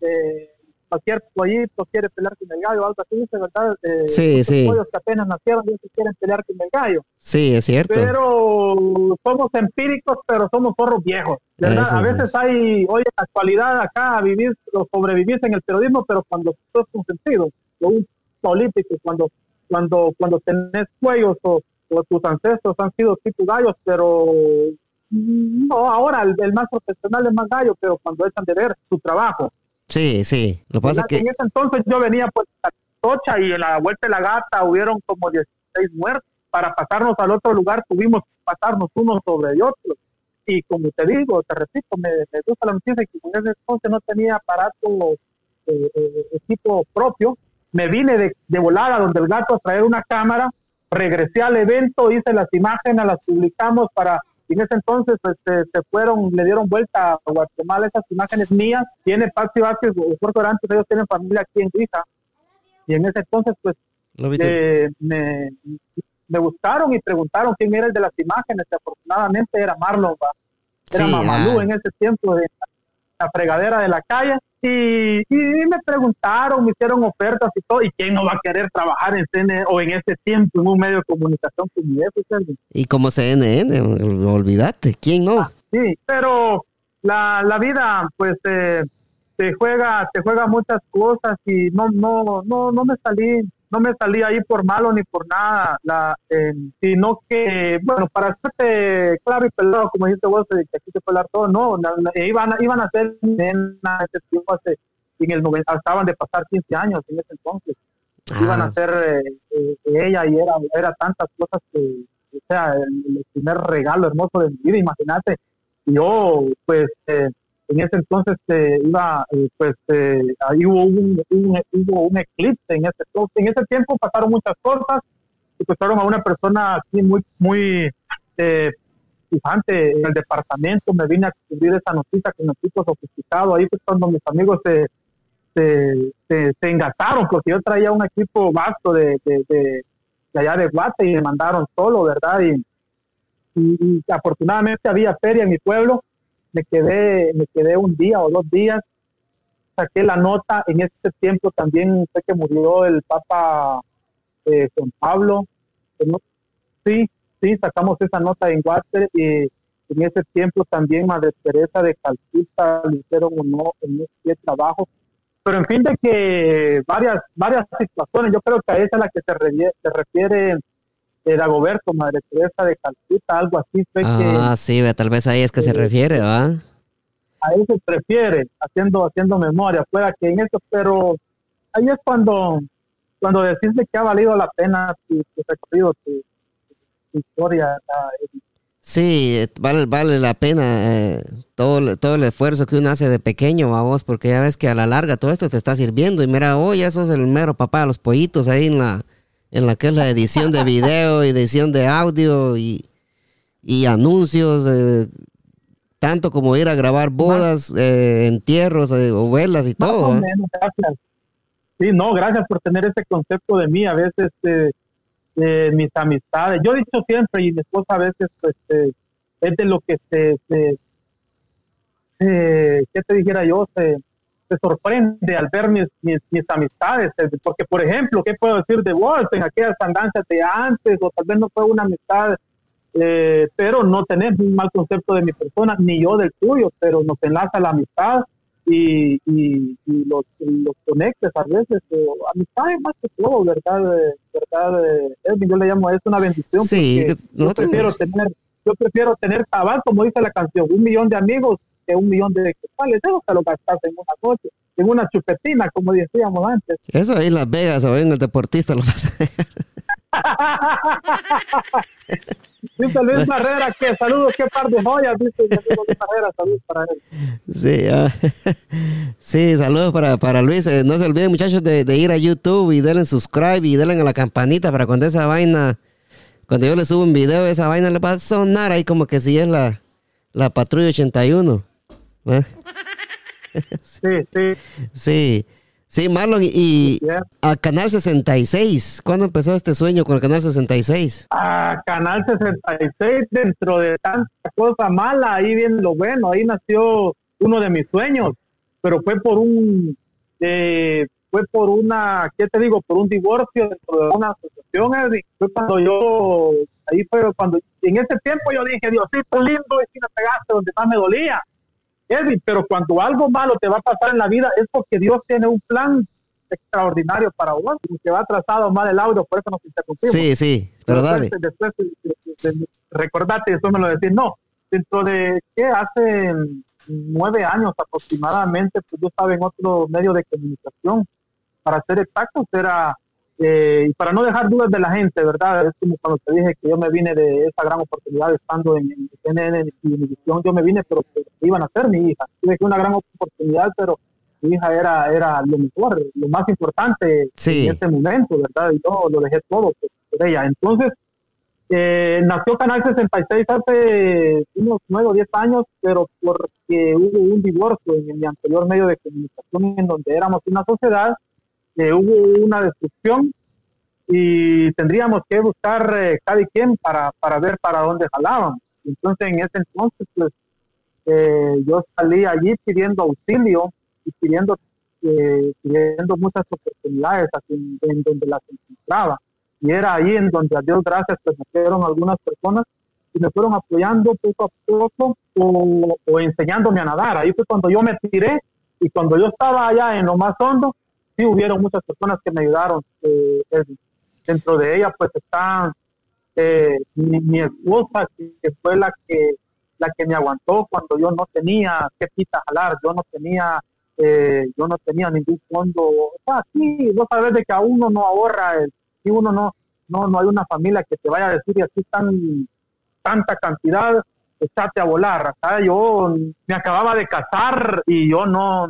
eh, cualquier pollito quiere pelear con el gallo, algo así, ¿verdad? Eh, sí, sí. pollos que apenas nacieron ya se quieren pelear con el gallo. Sí, es cierto. Pero somos empíricos, pero somos zorros viejos, ¿verdad? Eso. A veces hay, hoy en la actualidad acá, vivir sobrevivir en el periodismo, pero cuando sos con sentido, un político, cuando, cuando, cuando tenés cuellos o tus ancestros han sido tipo gallos, pero no, ahora el, el, más profesional es más gallo, pero cuando echan de ver su trabajo. Sí, sí, lo que pasa es que... En ese entonces yo venía pues a Tocha y en la Vuelta de la Gata hubieron como 16 muertos. Para pasarnos al otro lugar tuvimos que pasarnos unos sobre otros. Y como te digo, te repito, me, me gusta la noticia que en ese entonces no tenía aparato, eh, eh, equipo propio. Me vine de, de volada donde el gato a traer una cámara regresé al evento, hice las imágenes, las publicamos para, en ese entonces pues, se, se, fueron, le dieron vuelta a Guatemala esas imágenes mías, tiene Patsy Vázquez, Puerto Orantes, ellos tienen familia aquí en Grisa, y en ese entonces pues eh, me, me, buscaron y preguntaron quién era el de las imágenes, que afortunadamente era Marlon, era sí, Mamalú ah. en ese tiempo de la fregadera de la calle, y, y, me preguntaron, me hicieron ofertas y todo, y quién no va a querer trabajar en CNN o en ese tiempo en un medio de comunicación como ese. Y como CNN, olvídate, ¿quién no? Ah, sí, pero la, la vida, pues, eh, te juega, te juega muchas cosas y no, no, no, no me salí, no me salí ahí por malo ni por nada, la, eh, sino que, bueno, para hacerte claro y pelado, como dijiste vos, que aquí se puede hablar todo, no, la, la, iban, iban a ser en ese tiempo hace, en el 90, acaban de pasar 15 años en ese entonces, ah. iban a ser eh, eh, ella y era, era tantas cosas que, o sea, el, el, primer regalo hermoso de mi vida, imagínate, yo, pues, eh, en ese entonces eh, iba, eh, pues eh, ahí hubo un, hubo un eclipse en ese, en ese tiempo pasaron muchas cosas y fueron a una persona así muy, muy eh, en el departamento, me vine a cubrir esa noticia con equipo sofisticado, ahí pues cuando mis amigos se, se, se, engataron, porque yo traía un equipo vasto de, de, de, allá de Guate y me mandaron solo, ¿verdad? Y, y, afortunadamente había feria en mi pueblo, me quedé, me quedé un día o dos días, saqué la nota, en ese tiempo también sé que murió el Papa eh, Pablo, sí, sí, sacamos esa nota en Water y en ese tiempo también Madre Teresa de Calcuta le hicieron uno en ese trabajo. Pero en fin de que varias varias situaciones, yo creo que a esa es la que se, se refiere eh, Dagoberto, Madre Teresa de Calcuta, algo así. ah, sí, tal vez ahí es que se eh, refiere, ¿va? A eso se refiere, haciendo, haciendo memoria, fuera que en eso, pero ahí es cuando, cuando decís que ha valido la pena tu, tu recorrido, tu, historia. Sí, vale, vale la pena eh, todo, todo el esfuerzo que uno hace de pequeño, vamos, porque ya ves que a la larga todo esto te está sirviendo. Y mira, hoy eso es el mero papá de los pollitos ahí en la, en la que es la edición de video, edición de audio y, y anuncios, eh, tanto como ir a grabar bodas, eh, entierros o velas y todo. Sí, no, gracias por tener ese concepto de mí. A veces eh, mis amistades. Yo he dicho siempre, y mi esposa a veces pues, eh, es de lo que se, se, ¿qué te dijera yo? Se, se sorprende al ver mis, mis, amistades, eh, porque por ejemplo, ¿qué puedo decir de vos en aquellas andanzas de antes? O tal vez no fue una amistad, pero no tenés un mal concepto de mi persona, ni yo del tuyo, pero nos enlaza la amistad y, y, los, los conectes a veces, o amistades más que todo, ¿verdad? ¿verdad? Edwin, yo le llamo a eso una bendición. Sí, yo prefiero tener, yo prefiero tener cabal, como dice la canción, un millón de amigos que un millón de quetzales. Eso te lo gastas en una noche, en una chupetina, como decíamos antes. Eso ahí en Las Vegas o en el deportista lo pasa. Dice Luis Barrera que saludos, qué par de joyas, dice Luis Barrera, saludos para él. Sí, ah, sí saludos para, para Luis. Eh, no se olviden muchachos de, de, ir a YouTube y denle subscribe y denle a la campanita para cuando esa vaina, cuando yo le subo un video, esa vaina le va a sonar ahí como que si es la, la patrulla 81. ¿Eh? sí, sí. Sí. Sí, Marlon, y a Canal 66, ¿cuándo empezó este sueño con el Canal 66? A Canal 66, dentro de tanta cosa mala, ahí viene lo bueno, ahí nació uno de mis sueños, pero fue por un, eh, fue por una, ¿qué te digo? Por un divorcio dentro de una asociación, fue cuando yo, ahí fue cuando, en ese tiempo yo dije, Diosito lindo, y si me pegaste donde más me dolía Edwin, pero cuando algo malo te va a pasar en la vida es porque Dios tiene un plan extraordinario para vos, que va atrasado mal el audio, por eso nos interrumpimos. Sí, sí, pero dale. Después, recordate, eso me lo decís, no, dentro de que hace nueve años aproximadamente, pues yo estaba en otro medio de comunicación, para ser exactos, era eh, y para no dejar dudas de la gente, ¿verdad? Es como cuando te dije que yo me vine de esa gran oportunidad estando en, en CNN y Univisión, yo me vine, pero que iban a ser mi hija. Tuve una gran oportunidad, pero mi hija era, era lo mejor, lo más importante en ese momento, ¿verdad? Y todo, lo dejé todo por, ella. Entonces, eh, nació Canal 66 hace unos 9 o 10 años, pero porque hubo un divorcio en mi anterior medio de comunicación en donde éramos una sociedad que hubo una destrucción y tendríamos que buscar eh, cada quien para, para ver para dónde jalaban. Entonces, en ese entonces, pues, eh, yo salí allí pidiendo auxilio y pidiendo, eh, pidiendo muchas oportunidades en, donde las encontraba. Y era ahí en donde a Dios gracias pues me fueron algunas personas y me fueron apoyando poco a poco o, o enseñándome a nadar. Ahí fue cuando yo me tiré y cuando yo estaba allá en lo más hondo, sí hubieron muchas personas que me ayudaron. Eh, dentro de ellas pues está eh, mi, esposa, que fue la que la que me aguantó cuando yo no tenía qué pita jalar, yo no tenía eh, yo no tenía ningún fondo. O sea, sí, vos sabés de que a uno no ahorra, si uno no, no, no hay una familia que te vaya a decir y así tan tanta cantidad, echate a volar. Acá yo me acababa de casar y yo no,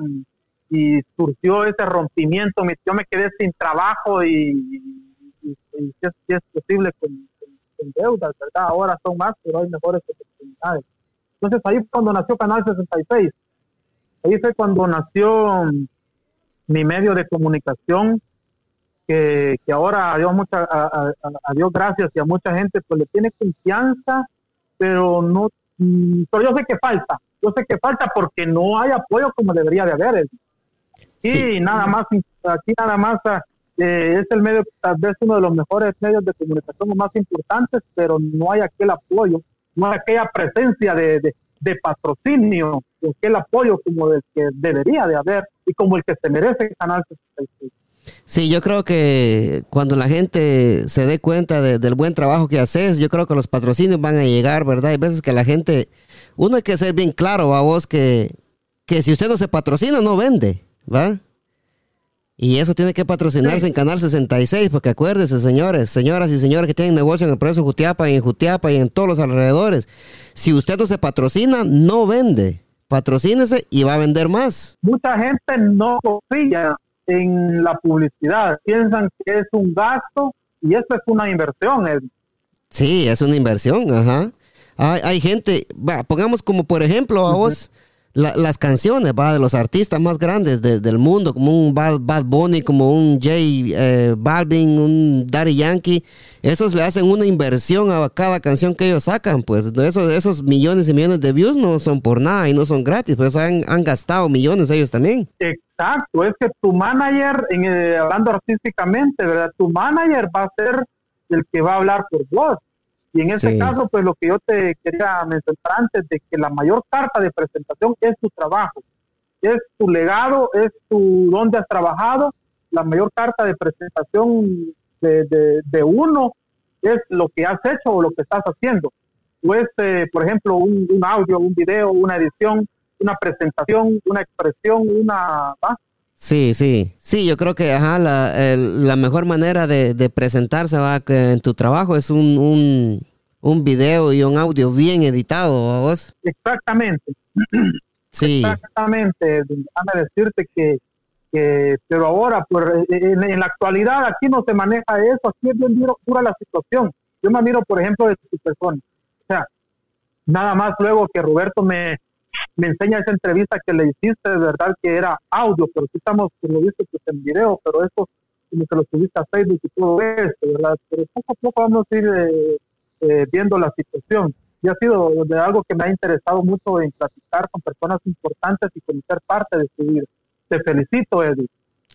y surgió ese rompimiento, yo me quedé sin trabajo y, si, es, posible con, deudas, ¿verdad? Ahora son más, pero hay mejores oportunidades. Entonces ahí fue cuando nació Canal 66. Ahí fue cuando nació mi medio de comunicación, que, que ahora a Dios, mucha, a, Dios gracias y a mucha gente pues le tiene confianza, pero no, mm, pero yo sé que falta, yo sé que falta porque no hay apoyo como debería de haber. Sí, nada más, aquí nada más eh, es el medio, tal vez uno de los mejores medios de comunicación más importantes, pero no hay aquel apoyo, no hay aquella presencia de, de, de patrocinio, aquel apoyo como el que debería de haber y como el que se merece el Canal 66. Sí, yo creo que cuando la gente se dé cuenta del buen trabajo que haces, yo creo que los patrocinios van a llegar, ¿verdad? Hay veces que la gente, uno hay que ser bien claro a vos que, que si usted no se patrocina, no vende, ¿va? Y eso tiene que patrocinarse en Canal 66, porque acuérdense, señores, señoras y señores que tienen negocio en el precio Jutiapa y en Jutiapa y en todos los alrededores. Si usted no se patrocina, no vende. Patrocínese y va a vender más. Mucha gente no confía en la publicidad. Piensan que es un gasto y eso es una inversión. Sí, es una inversión, ajá. Hay, gente, pongamos como por ejemplo a vos las canciones va de los artistas más grandes del mundo, como un Bad, Bad Bunny, como un J eh, Balvin, un Daddy Yankee, esos le hacen una inversión a cada canción que ellos sacan, pues esos, esos millones y millones de views no son por nada y no son gratis, pues han, han gastado millones ellos también. Exacto, es que tu manager, en, eh, hablando artísticamente, ¿verdad? Tu manager va a ser el que va a hablar por vos y en ese caso, pues lo que yo te quería mencionar antes, de que la mayor carta de presentación es tu trabajo, es tu legado, es tu dónde has trabajado, la mayor carta de presentación de, de, uno es lo que has hecho o lo que estás haciendo. Pues, por ejemplo, un, audio, un video, una edición, una presentación, una expresión, una... Sí, sí, sí, yo creo que ajá, la, la mejor manera de, de, presentarse va que en tu trabajo es un, un, un, video y un audio bien editado, vos? Exactamente. Sí. Exactamente, déjame decirte que, que pero ahora, en, la actualidad aquí no se maneja eso, aquí es bien dura la situación. Yo me miro, por ejemplo, de tu persona. O sea, nada más luego que Roberto me, me enseña esa entrevista que le hiciste, de verdad que era audio, pero sí estamos, lo viste pues, en video, pero eso como que lo subiste a Facebook y todo esto, ¿verdad? Pero poco a poco vamos a ir eh, eh, viendo la situación. Y ha sido de algo que me ha interesado mucho en platicar con personas importantes y conocer parte de su vida. Te felicito, Eddie.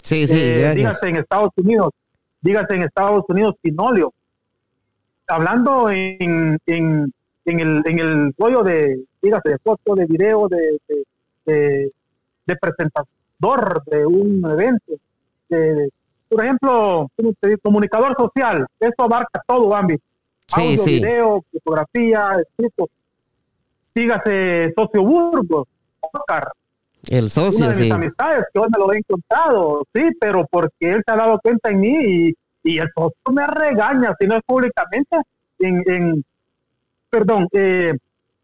Sí, sí, eh, gracias. Dígase en Estados Unidos, dígase en Estados Unidos, Pinolio. Hablando en, en en el, en el rollo de, dígase, de foto, de video, de, de, de, presentador de un evento. por ejemplo, comunicador social, eso abarca todo ámbito. Sí, Audio, video, fotografía, escrito. Dígase, socio Burgos, Oscar. El socio, Una de mis amistades que hoy me lo he encontrado, sí, pero porque él se ha dado cuenta en mí y, y el socio me regaña, si no es públicamente, en, en, perdón, eh,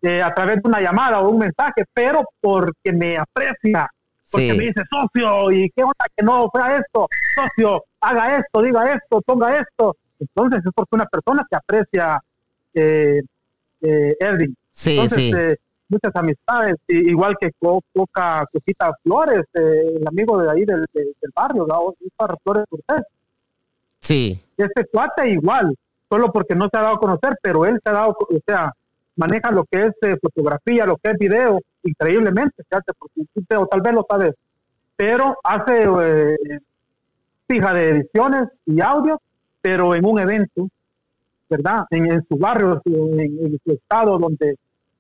eh, a través de una llamada o un mensaje, pero porque me aprecia, porque me dice, socio, ¿y qué onda que no fuera esto? Socio, haga esto, diga esto, ponga esto. Entonces es porque una persona que aprecia eh, eh Erwin. Sí, Entonces, eh, muchas amistades, igual que Coca Coquita Flores, el amigo de ahí del, del, barrio, ¿no? Flores Cortés. Sí. Este cuate igual, solo porque no se ha dado a conocer, pero él se ha dado, o sea, maneja lo que es eh, fotografía, lo que es video, increíblemente, fíjate, porque, o tal vez lo sabes, pero hace eh, fija de ediciones y audio, pero en un evento, ¿verdad? En, su barrio, en, su estado donde,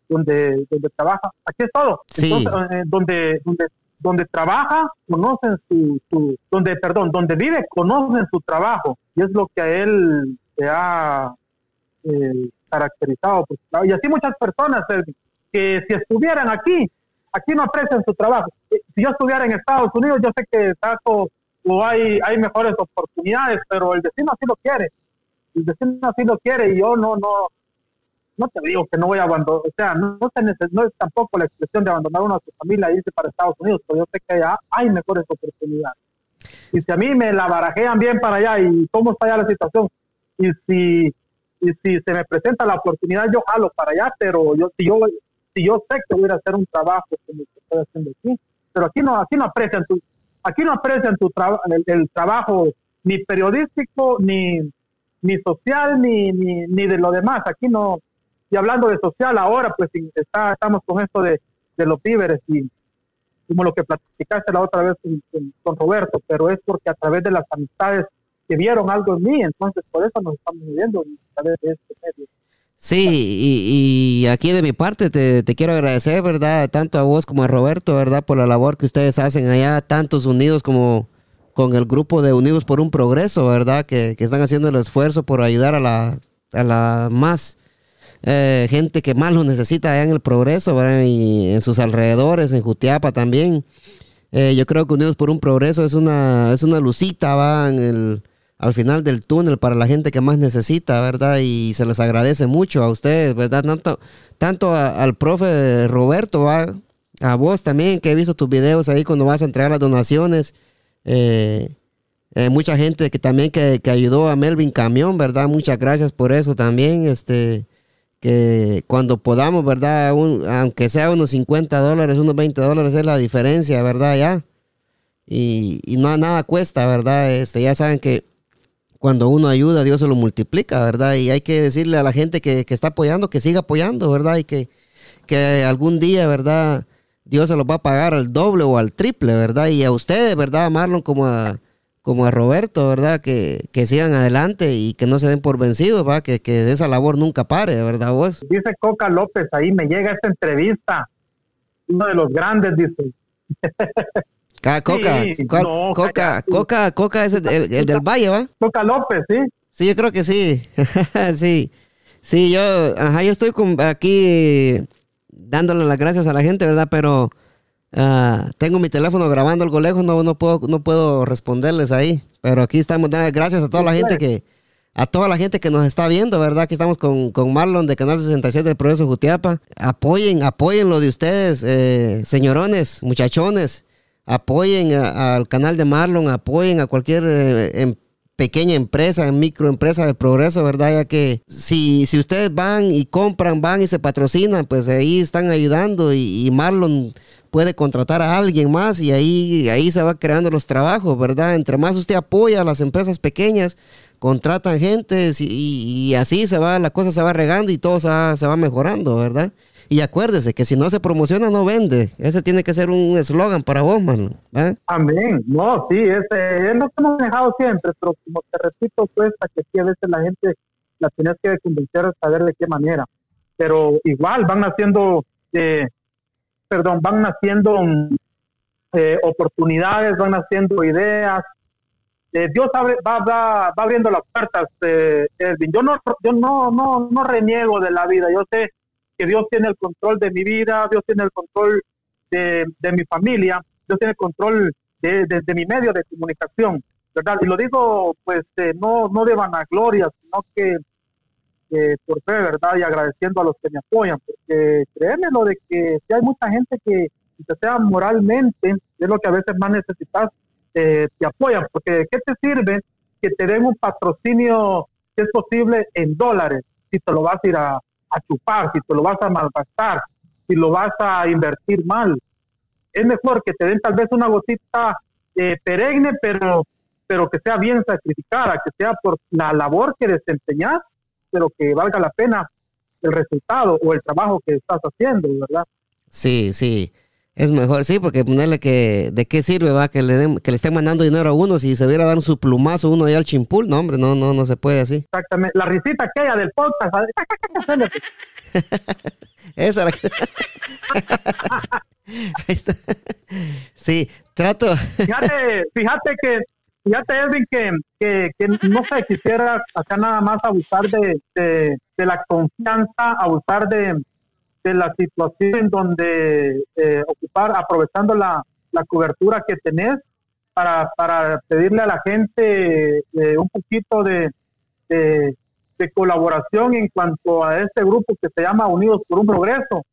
donde, donde trabaja. Aquí es todo. Entonces, eh, donde, donde, donde trabaja, conocen su, su, donde, perdón, donde vive, conocen su trabajo. Y es lo que a él se ha eh, caracterizado. Pues, y así muchas personas eh, que si estuvieran aquí, aquí no aprecian su trabajo. Eh, si yo estuviera en Estados Unidos, yo sé que saco o hay, hay mejores oportunidades, pero el destino así lo quiere. El destino así lo quiere y yo no, no, no te digo que no voy a abandonar, o sea, no, no, es tampoco la expresión de abandonar una su familia e irse para Estados Unidos, pero yo sé que allá hay mejores oportunidades. Y si a mí me la barajean bien para allá y cómo está allá la situación, y si, y si se me presenta la oportunidad, yo jalo para allá, pero yo si yo si yo sé que voy a hacer un trabajo como estoy haciendo aquí, pero aquí no, aquí no aprecian tu, aquí no aprecian tu el, trabajo ni periodístico, ni, ni social, ni, ni, ni de lo demás. Aquí no, y hablando de social ahora, pues está, estamos con esto de, los víveres y como lo que platicaste la otra vez con, Roberto, pero es porque a través de las amistades que vieron algo en mí, entonces por eso nos estamos viviendo a través de este medio. Sí, y, aquí de mi parte te, quiero agradecer, ¿verdad? Tanto a vos como a Roberto, ¿verdad? Por la labor que ustedes hacen allá, tantos unidos como con el grupo de Unidos por un Progreso, ¿verdad? Que, que están haciendo el esfuerzo por ayudar a la, a la más eh, gente que más lo necesita allá en el progreso, Y en sus alrededores, en Jutiapa también. Eh, yo creo que Unidos por un Progreso es una, es una lucita, va, al final del túnel para la gente que más necesita, ¿verdad? Y se les agradece mucho a ustedes, ¿verdad? Tanto, tanto al profe Roberto, ¿va? a vos también, que he visto tus videos ahí cuando vas a entregar las donaciones. Eh, mucha gente que también que, que, ayudó a Melvin Camión, ¿verdad? Muchas gracias por eso también. Este, que cuando podamos, ¿verdad? aunque sea unos 50 dólares, unos 20 dólares es la diferencia, ¿verdad? Ya. Y, y no nada cuesta, ¿verdad? Este, ya saben que cuando uno ayuda, Dios se lo multiplica, ¿verdad? Y hay que decirle a la gente que, que está apoyando, que siga apoyando, ¿verdad? Y que, que algún día, ¿verdad? Dios se los va a pagar al doble o al triple, ¿verdad? Y a ustedes, ¿verdad? Marlon, como a, como a Roberto, ¿verdad? Que, que sigan adelante y que no se den por vencidos, ¿va? Que, que esa labor nunca pare, ¿verdad vos? Dice Coca López, ahí me llega esta entrevista, uno de los grandes, dice. Coca, Coca, Coca, Coca es el, del Valle, ¿va? Coca López, sí. Sí, yo creo que sí. sí. Sí, yo, ajá, yo estoy aquí dándole las gracias a la gente, ¿verdad? Pero Ah, tengo mi teléfono grabando algo lejos, no, no, puedo, no puedo responderles ahí. Pero aquí estamos, gracias a toda la gente que, a toda la gente que nos está viendo, ¿verdad? Aquí estamos con, Marlon de Canal 67 del Progreso Jutiapa. Apoyen, apoyen lo de ustedes, eh, señorones, muchachones. Apoyen al canal de Marlon, apoyen a cualquier eh, em, pequeña empresa, microempresa de progreso, ¿verdad? Ya que si, si ustedes van y compran, van y se patrocinan, pues ahí están ayudando y Marlon puede contratar a alguien más y ahí, ahí se va creando los trabajos, ¿verdad? Entre más usted apoya a las empresas pequeñas, contratan gente y, así se va, la cosa se va regando y todo se va, mejorando, ¿verdad? Y acuérdese que si no se promociona, no vende. Ese tiene que ser un eslogan para vos, man. Amén. No, sí, ese, es lo que hemos dejado siempre, pero como te repito, cuesta que aquí a veces la gente la tienes que convencer a saber de qué manera. Pero igual van haciendo eh, perdón, van naciendo eh, oportunidades, van naciendo ideas. Eh, Dios abre, va, va, abriendo las puertas, eh, Yo, no, yo no, no, no reniego de la vida. Yo sé que Dios tiene el control de mi vida, Dios tiene el control de, de mi familia, Dios tiene el control de, de, mi medio de comunicación, ¿verdad? Y lo digo, pues, no, no de vanagloria, sino que por fe, ¿verdad? Y agradeciendo a los que me apoyan, porque créeme lo de que si hay mucha gente que, te sea moralmente, es lo que a veces más necesitas, eh, te apoyan, porque ¿qué te sirve que te den un patrocinio, si es posible, en dólares, si te lo vas a ir a, chupar, si te lo vas a malgastar, si lo vas a invertir mal? Es mejor que te den tal vez una gotita eh, perenne, pero pero que sea bien sacrificada, que sea por la labor que desempeñas pero que valga la pena el resultado o el trabajo que estás haciendo, ¿verdad? Sí, sí. Es mejor, sí, porque ponerle que de qué sirve, va, que le den, que le estén mandando dinero a uno, si se viera dar su plumazo uno ahí al chimpul, no, hombre, no, no, no se puede así. Exactamente, la risita aquella del podcast. Esa la que... sí, trato. fíjate, fíjate que Fíjate, Edwin, que, que, que, no se quisiera acá nada más abusar de, de, la confianza, abusar de, de la situación donde eh, ocupar, aprovechando la, la, cobertura que tenés para, para pedirle a la gente eh, un poquito de, de, de colaboración en cuanto a este grupo que se llama Unidos por un Progreso.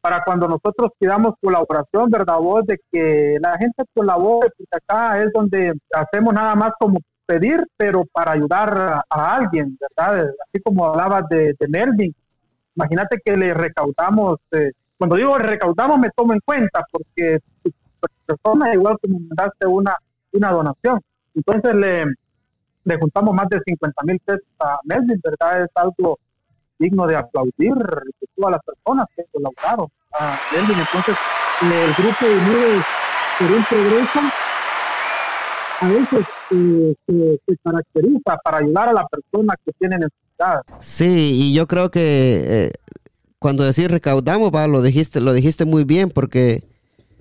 Para cuando nosotros pidamos colaboración, ¿verdad? Vos de que la gente colabore, porque acá es donde hacemos nada más como pedir, pero para ayudar a, alguien, ¿verdad? Así como hablabas de, Melvin. Imagínate que le recaudamos, eh, cuando digo recaudamos me tomo en cuenta, porque persona igual como mandaste una, una donación. Entonces le, le juntamos más de 50 mil pesos a Melvin, ¿verdad? Es algo digno de aplaudir de todas las personas que colaboraron a Melvin. Entonces, el grupo de Unidos por un progreso a veces eh, se, caracteriza para ayudar a la persona que tiene necesidad. Sí, y yo creo que eh, cuando decís recaudamos, va, lo dijiste, lo dijiste muy bien, porque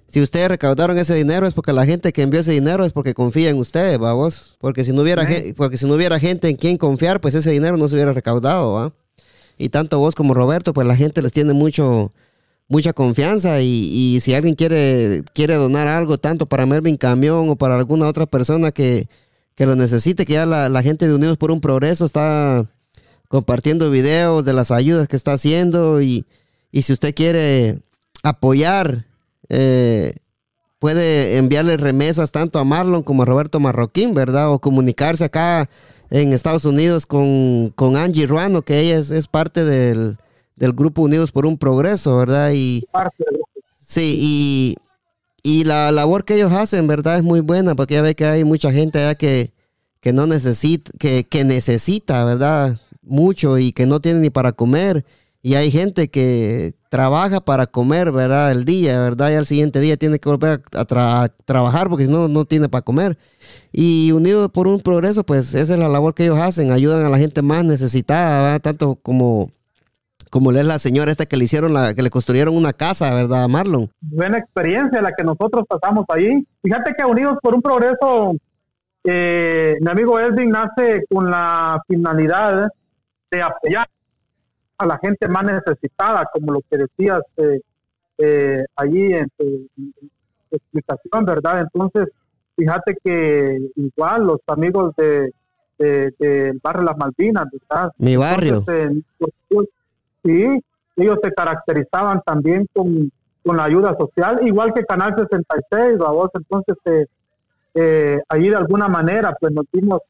si ustedes recaudaron ese dinero es porque la gente que envió ese dinero es porque confía en ustedes, vamos. Porque si no hubiera, gente, porque si no hubiera gente en quien confiar, pues ese dinero no se hubiera recaudado, ¿va? Y tanto vos como Roberto, pues la gente les tiene mucho, mucha confianza y, si alguien quiere, quiere donar algo, tanto para Melvin Camión o para alguna otra persona que, lo necesite, que ya la, gente de Unidos por un Progreso está compartiendo videos de las ayudas que está haciendo y, y si usted quiere apoyar eh, puede enviarle remesas tanto a Marlon como a Roberto Marroquín, ¿verdad? O comunicarse acá en Estados Unidos con, Angie Ruano, que ella es, parte del, Grupo Unidos por un Progreso, ¿verdad? Y, sí, y, y, la labor que ellos hacen, ¿verdad? Es muy buena, porque ya ve que hay mucha gente allá que, que no necesita, que, que necesita, ¿verdad? Mucho y que no tiene ni para comer. Y hay gente que trabaja para comer, ¿verdad? El día, ¿verdad? Y al siguiente día tiene que volver a, trabajar porque si no, no tiene para comer. Y unido por un progreso, pues esa es la labor que ellos hacen, ayudan a la gente más necesitada, ¿verdad? Tanto como como es la señora esta que le hicieron, la, que le construyeron una casa, ¿verdad, Marlon? Buena experiencia la que nosotros pasamos ahí. Fíjate que Unidos por un Progreso, eh, mi amigo Edwin nace con la finalidad de apoyar a la gente más necesitada, como lo que decías eh, eh, allí en tu, explicación, ¿verdad? Entonces, fíjate que igual los amigos de, del barrio Las Malvinas, ¿verdad? Mi barrio. sí, ellos se caracterizaban también con, la ayuda social, igual que Canal 66, vos, entonces eh, ahí de alguna manera pues nos dimos,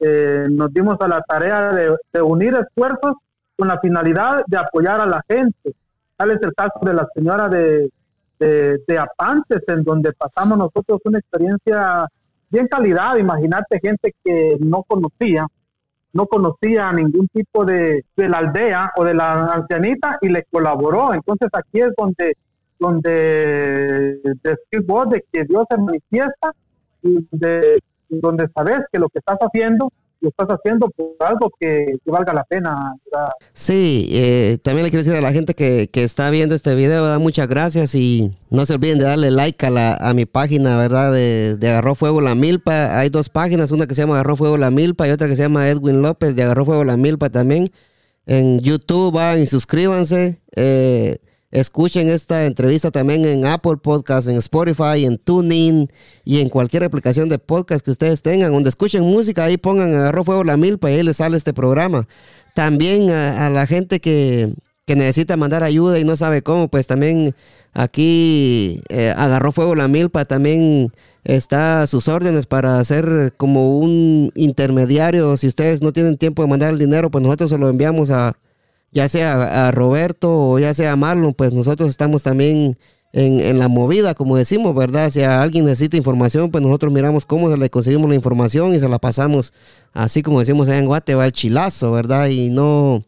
nos dimos a la tarea de, de unir esfuerzos con la finalidad de apoyar a la gente. Tal es el caso de la señora de, de, Apantes, en donde pasamos nosotros una experiencia bien calidad. Imagínate gente que no conocía, no conocía ningún tipo de, de la aldea o de la ancianita y le colaboró. Entonces aquí es donde donde decir vos de que Dios se manifiesta y de, donde sabes que lo que estás haciendo lo estás haciendo por algo que, valga la pena. Sí, eh, también le quiero decir a la gente que, está viendo este video, da muchas gracias y no se olviden de darle like a, la, a mi página, ¿verdad? De, de, Agarró Fuego la Milpa. Hay dos páginas, una que se llama Agarró Fuego la Milpa y otra que se llama Edwin López de Agarró Fuego la Milpa también. En YouTube van y suscríbanse. Eh, Escuchen esta entrevista también en Apple Podcast, en Spotify, en TuneIn y en cualquier aplicación de podcast que ustedes tengan. Donde escuchen música, ahí pongan Agarró Fuego la Milpa y ahí les sale este programa. También a, la gente que, necesita mandar ayuda y no sabe cómo, pues también aquí eh, Fuego la Milpa también está a sus órdenes para hacer como un intermediario. Si ustedes no tienen tiempo de mandar el dinero, pues nosotros se lo enviamos a ya sea a Roberto o ya sea a Marlon, pues nosotros estamos también en, la movida, como decimos, ¿verdad? Si alguien necesita información, pues nosotros miramos cómo le conseguimos la información y se la pasamos, así como decimos allá en Guate, va el chilazo, ¿verdad? Y no,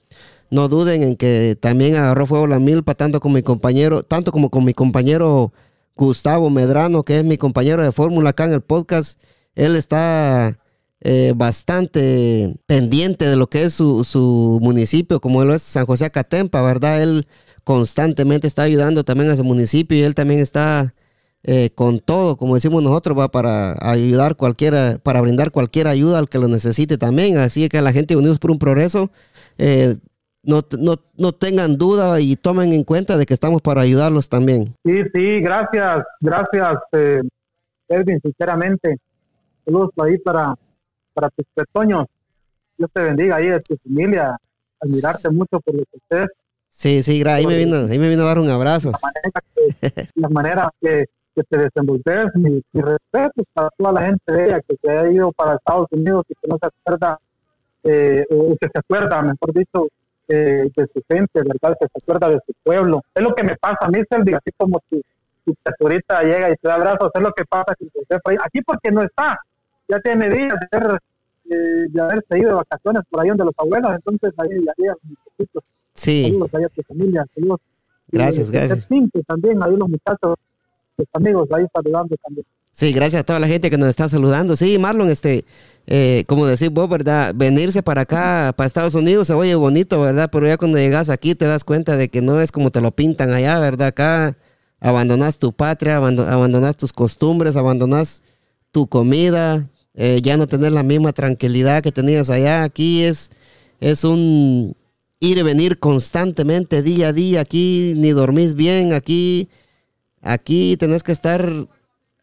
no duden en que también agarró fuego la milpa, tanto como mi compañero, tanto como con mi compañero Gustavo Medrano, que es mi compañero de fórmula acá en el podcast. Él está eh, bastante pendiente de lo que es su, su municipio, como lo es San José Acatempa, ¿verdad? Él constantemente está ayudando también a ese municipio y él también está eh, con todo, como decimos nosotros, va para ayudar cualquiera, para brindar cualquier ayuda al que lo necesite también. Así que la gente Unidos por un Progreso, eh, no, no, no, tengan duda y tomen en cuenta de que estamos para ayudarlos también. Sí, sí, gracias, gracias, eh, Edwin, sinceramente. Saludos ahí para, para tus petoños. Dios te bendiga ahí de tu familia, admirarte mucho por lo que estés. Sí, sí, ahí me vino, ahí me vino a dar un abrazo. La manera que, que, te desenvolves, mi, respeto para toda la gente de ella que se ha ido para Estados Unidos y que no se acuerda, eh, o que se acuerda, mejor dicho, eh, de su gente, ¿verdad? Que se acuerda de su pueblo. Es lo que me pasa a mí, Selvi, así como tu, tu llega y te da abrazos, es lo que pasa con. Aquí porque no está, ya tiene días de, haber, eh, de haberse ido de vacaciones por ahí donde los abuelos, entonces ahí, ahí, ahí Sí. Saludos ahí a tu familia, saludos. Gracias, gracias. también, ahí los muchachos, los amigos ahí saludando también. Sí, gracias a toda la gente que nos está saludando. Sí, Marlon, este, eh, como decís vos, ¿verdad? Venirse para acá, para Estados Unidos, se oye bonito, ¿verdad? Pero ya cuando llegas aquí te das cuenta de que no es como te lo pintan allá, ¿verdad? Acá abandonas tu patria, abandonas tus costumbres, abandonas tu comida, eh, ya no tener la misma tranquilidad que tenías allá. Aquí es, es un ir y venir constantemente, día a día. Aquí ni dormís bien, aquí, aquí tenés que estar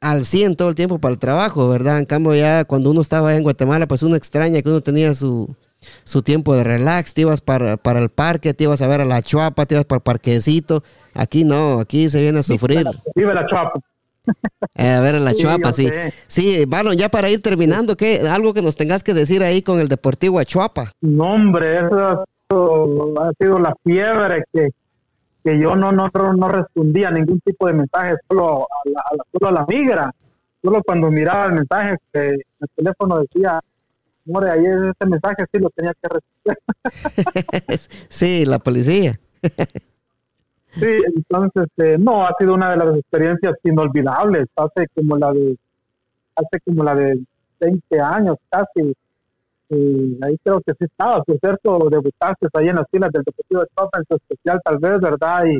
al 100 todo el tiempo para el trabajo, ¿verdad? En cambio ya cuando uno estaba en Guatemala, pues uno extraña que uno tenía su, su tiempo de relax, te ibas para, para, el parque, te ibas a ver a la chuapa, te ibas para el parquecito. Aquí no, aquí se viene a sufrir. Vive la chuapa. Eh, a ver a la chuapa, sí. Sí, bueno, ya para ir terminando, ¿qué? Algo que nos tengas que decir ahí con el Deportivo Achuapa. No, hombre, eso ha sido la fiebre que, que yo no, no, no respondía a ningún tipo de mensaje, solo a la, solo a la migra. Solo cuando miraba el mensaje que el teléfono decía, hombre, ahí ese mensaje sí lo tenía que responder. sí, la policía. sí, entonces, eh, no, ha sido una de las experiencias inolvidables, hace como la de, hace como la de 20 años casi, y ahí creo que sí estaba, por cierto, debutaste ahí en las filas del Deportivo de Chopa en su especial tal vez, ¿verdad? Y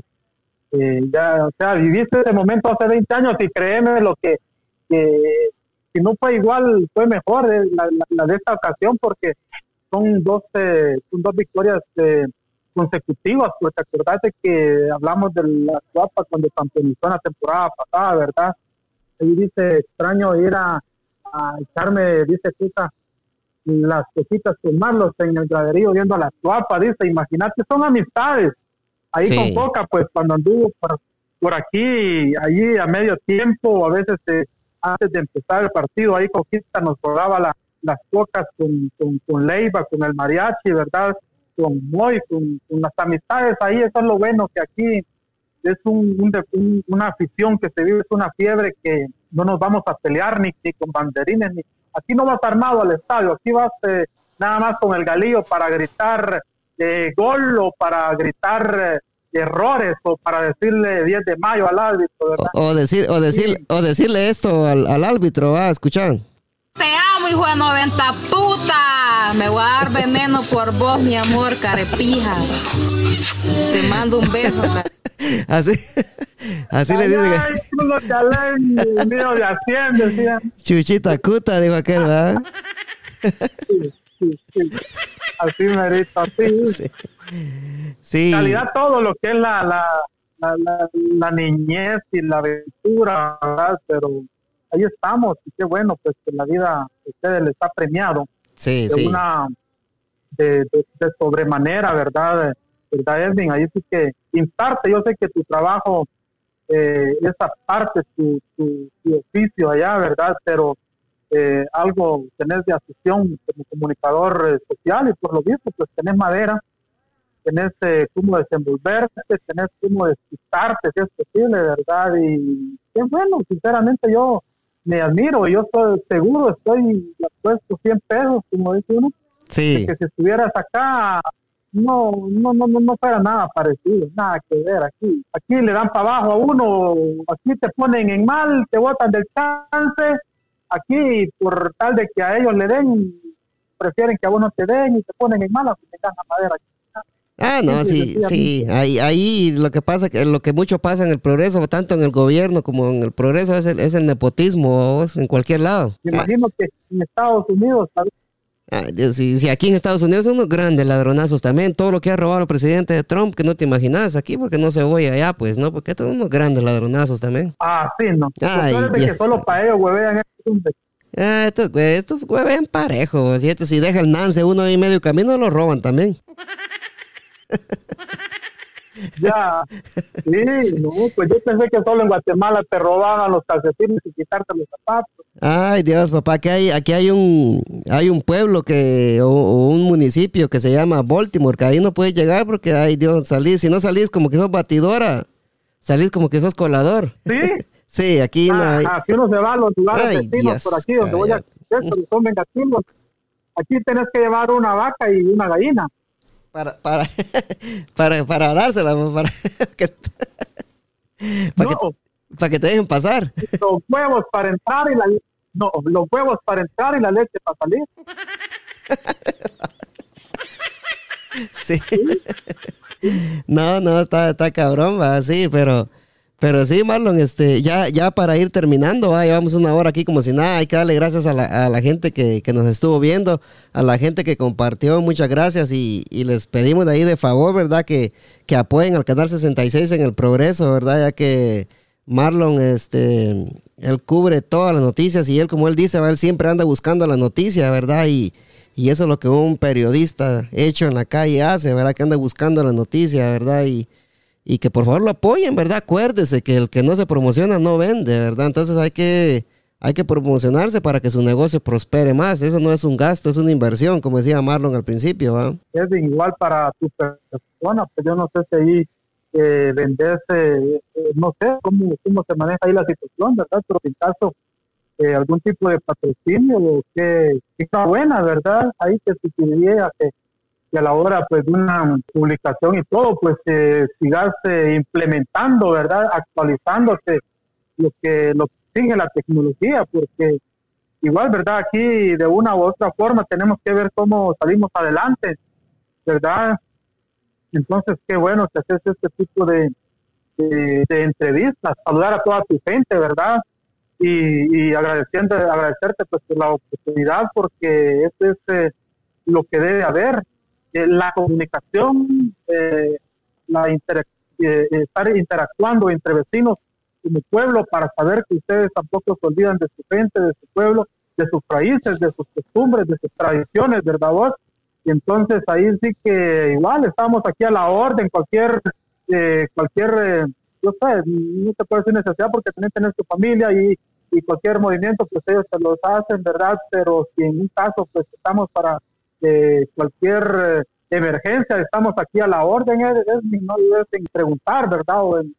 ya, o sea, viviste ese momento hace 20 años y créeme lo que, que si no fue igual, fue mejor eh, la, de esta ocasión porque son dos, eh, son dos victorias eh, consecutivas, porque acordate que hablamos de la Chopa cuando campeonizó la temporada pasada, ¿verdad? Ahí dice, extraño ir a, a echarme, dice Cuca, las cositas, tomarlos en el graderío viendo a la tuapa, dice, imagínate, son amistades. Ahí con Coca, pues cuando anduvo por, por aquí, allí a medio tiempo, a veces eh, antes de empezar el partido, ahí Coquita nos la, las cocas con, con, Leiva, con el mariachi, ¿verdad? Con Moy, con, las amistades ahí, eso es lo bueno que aquí es un, una afición que se vive, es una fiebre que no nos vamos a pelear ni, ni con banderines, ni, Aquí no vas armado al estadio, aquí vas eh, nada más con el galillo para gritar eh, gol o para gritar eh, errores o para decirle 10 de mayo al árbitro, ¿verdad? O, decir, o, decir, o decirle esto al, al árbitro, ¿va? Escuchar. Te amo, hijo de 90 puta. Me voy a dar veneno por vos, mi amor, carepija. Te mando un beso. Así, así le dice que... Chuchita cuta, dijo aquel, ¿verdad? Sí, sí, sí. Así merito, así. Sí. En realidad todo lo que es la, la, la, la, niñez y la aventura, ¿verdad? Pero ahí estamos y qué bueno, pues que la vida a ustedes les ha premiado. Sí, de sí. Una, de, de, de sobremanera, ¿verdad? ¿verdad, Edwin? Ahí sí que instarte, yo sé que tu trabajo, eh, esa parte, tu, tu, oficio allá, ¿verdad? Pero eh, algo tenés de afición como comunicador eh, social y por lo visto, pues tenés madera, tenés eh, cómo desenvolverte, tenés cómo despistarte, si es posible, ¿verdad? Y qué bueno, sinceramente yo me admiro, yo estoy seguro, estoy puesto 100 pesos, como dice uno, sí. que si estuvieras acá no, no, no, no, no fuera nada parecido, nada que ver aquí. Aquí le dan para abajo a uno, aquí te ponen en mal, te botan del chance, aquí por tal de que a ellos le den, prefieren que a uno te den y te ponen en mal, te dan la madera. Ah, no, sí, sí, Ahí, ahí lo que pasa, que lo que mucho pasa en el progreso, tanto en el gobierno como en el progreso, es el, es el nepotismo, en cualquier lado. Me imagino que en Estados Unidos, Ah, si, aquí en Estados Unidos son unos grandes ladronazos también, todo lo que ha robado el presidente de Trump, que no te imaginas aquí, porque no se voy allá, pues, ¿no? Porque son unos grandes ladronazos también. Ah, sí, no. Ay, que solo para ellos, huevean, Ah, estos estos parejos. Y estos, si deja el nance uno ahí medio camino, lo roban también. Ya, sí, no, pues yo pensé que solo en Guatemala te robaban los calcetines y quitarte los zapatos. Ay, Dios, papá, aquí hay, aquí hay un, hay un pueblo que, o, o un municipio que se llama Baltimore, que ahí no puedes llegar porque, ay, Dios, salís, si no salís como que sos batidora, salís como que sos colador. ¿Sí? Sí, aquí no hay. Ah, si uno se va a los lugares Ay, vecinos por aquí donde voy a son vengativos. Aquí tenés que llevar una vaca y una gallina. Para, para, para, para dársela, para que, para, No, que, para que te dejen pasar. los huevos para entrar y la no, los huevos para entrar y la leche para salir. Sí. No, no, está, está cabrón, va, sí, pero, pero sí, Marlon, este, ya, ya para ir terminando, va, llevamos una hora aquí como si nada, hay que darle gracias a la, a la gente que, que nos estuvo viendo, a la gente que compartió, muchas gracias y, y les pedimos de ahí de favor, ¿verdad? Que, que apoyen al Canal 66 en el progreso, ¿verdad? Ya que Marlon, este, él cubre todas las noticias y él, como él dice, él siempre anda buscando la noticia, ¿verdad? Y, y eso es lo que un periodista hecho en la calle hace, ¿verdad? Que anda buscando la noticia, ¿verdad? Y, y que por favor lo apoyen, ¿verdad? Acuérdese que el que no se promociona no vende, ¿verdad? Entonces hay que, hay que promocionarse para que su negocio prospere más. Eso no es un gasto, es una inversión, como decía Marlon al principio, ¿va? Es igual para tu persona, pues yo no sé si ahí eh, venderse, eh, no sé cómo, cómo se maneja ahí la situación, ¿verdad? Pero en caso eh, algún tipo de patrocinio que, está buena, ¿verdad? Ahí que se que, que a la hora pues de una publicación y todo, pues eh, sigas eh, implementando, ¿verdad? Actualizándose lo que lo que sigue la tecnología, porque igual, ¿verdad? Aquí de una u otra forma tenemos que ver cómo salimos adelante, ¿verdad? Entonces, qué bueno que haces este tipo de, de, entrevistas, saludar a toda tu gente, ¿verdad? Y, y agradeciendo, agradecerte pues por la oportunidad, porque eso es lo que debe haber, la comunicación, eh, la interac- eh, estar interactuando entre vecinos como pueblo para saber que ustedes tampoco se olvidan de su gente, de su pueblo, de sus raíces, de sus costumbres, de sus tradiciones, ¿verdad vos? Y entonces ahí sí que igual estamos aquí a la orden, cualquier, eh, cualquier, eh, yo sé, no te puedo decir necesidad porque también tenés tu familia y, y cualquier movimiento, pues ellos se los hacen, ¿verdad? Pero si en un caso, pues estamos para eh, cualquier eh, emergencia, estamos aquí a la orden, es, es, no dudes en preguntar, ¿verdad? O en,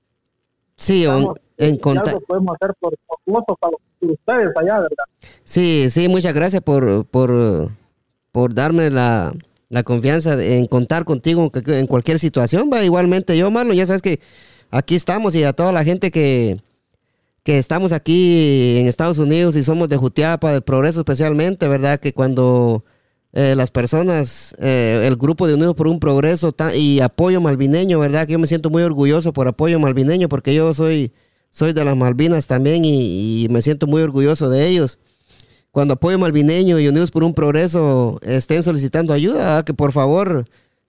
Sí, o en- estamos- en si conta- algo podemos hacer por, por por ustedes allá, ¿verdad? Sí, sí, muchas gracias por, por, por darme la, la confianza de- en contar contigo en, en cualquier situación. Va, igualmente yo, Marlon, ya sabes que aquí estamos y a toda la gente que, que estamos aquí en Estados Unidos y somos de Jutiapa, del Progreso especialmente, ¿verdad? Que cuando eh, las personas, eh, el grupo de Unidos por un Progreso y Apoyo Malvineño, ¿verdad? Que yo me siento muy orgulloso por Apoyo Malvineño porque yo soy, soy de las Malvinas también y, y me siento muy orgulloso de ellos cuando Apoyo Malvineño y Unidos por un Progreso estén solicitando ayuda, ¿verdad? que por favor,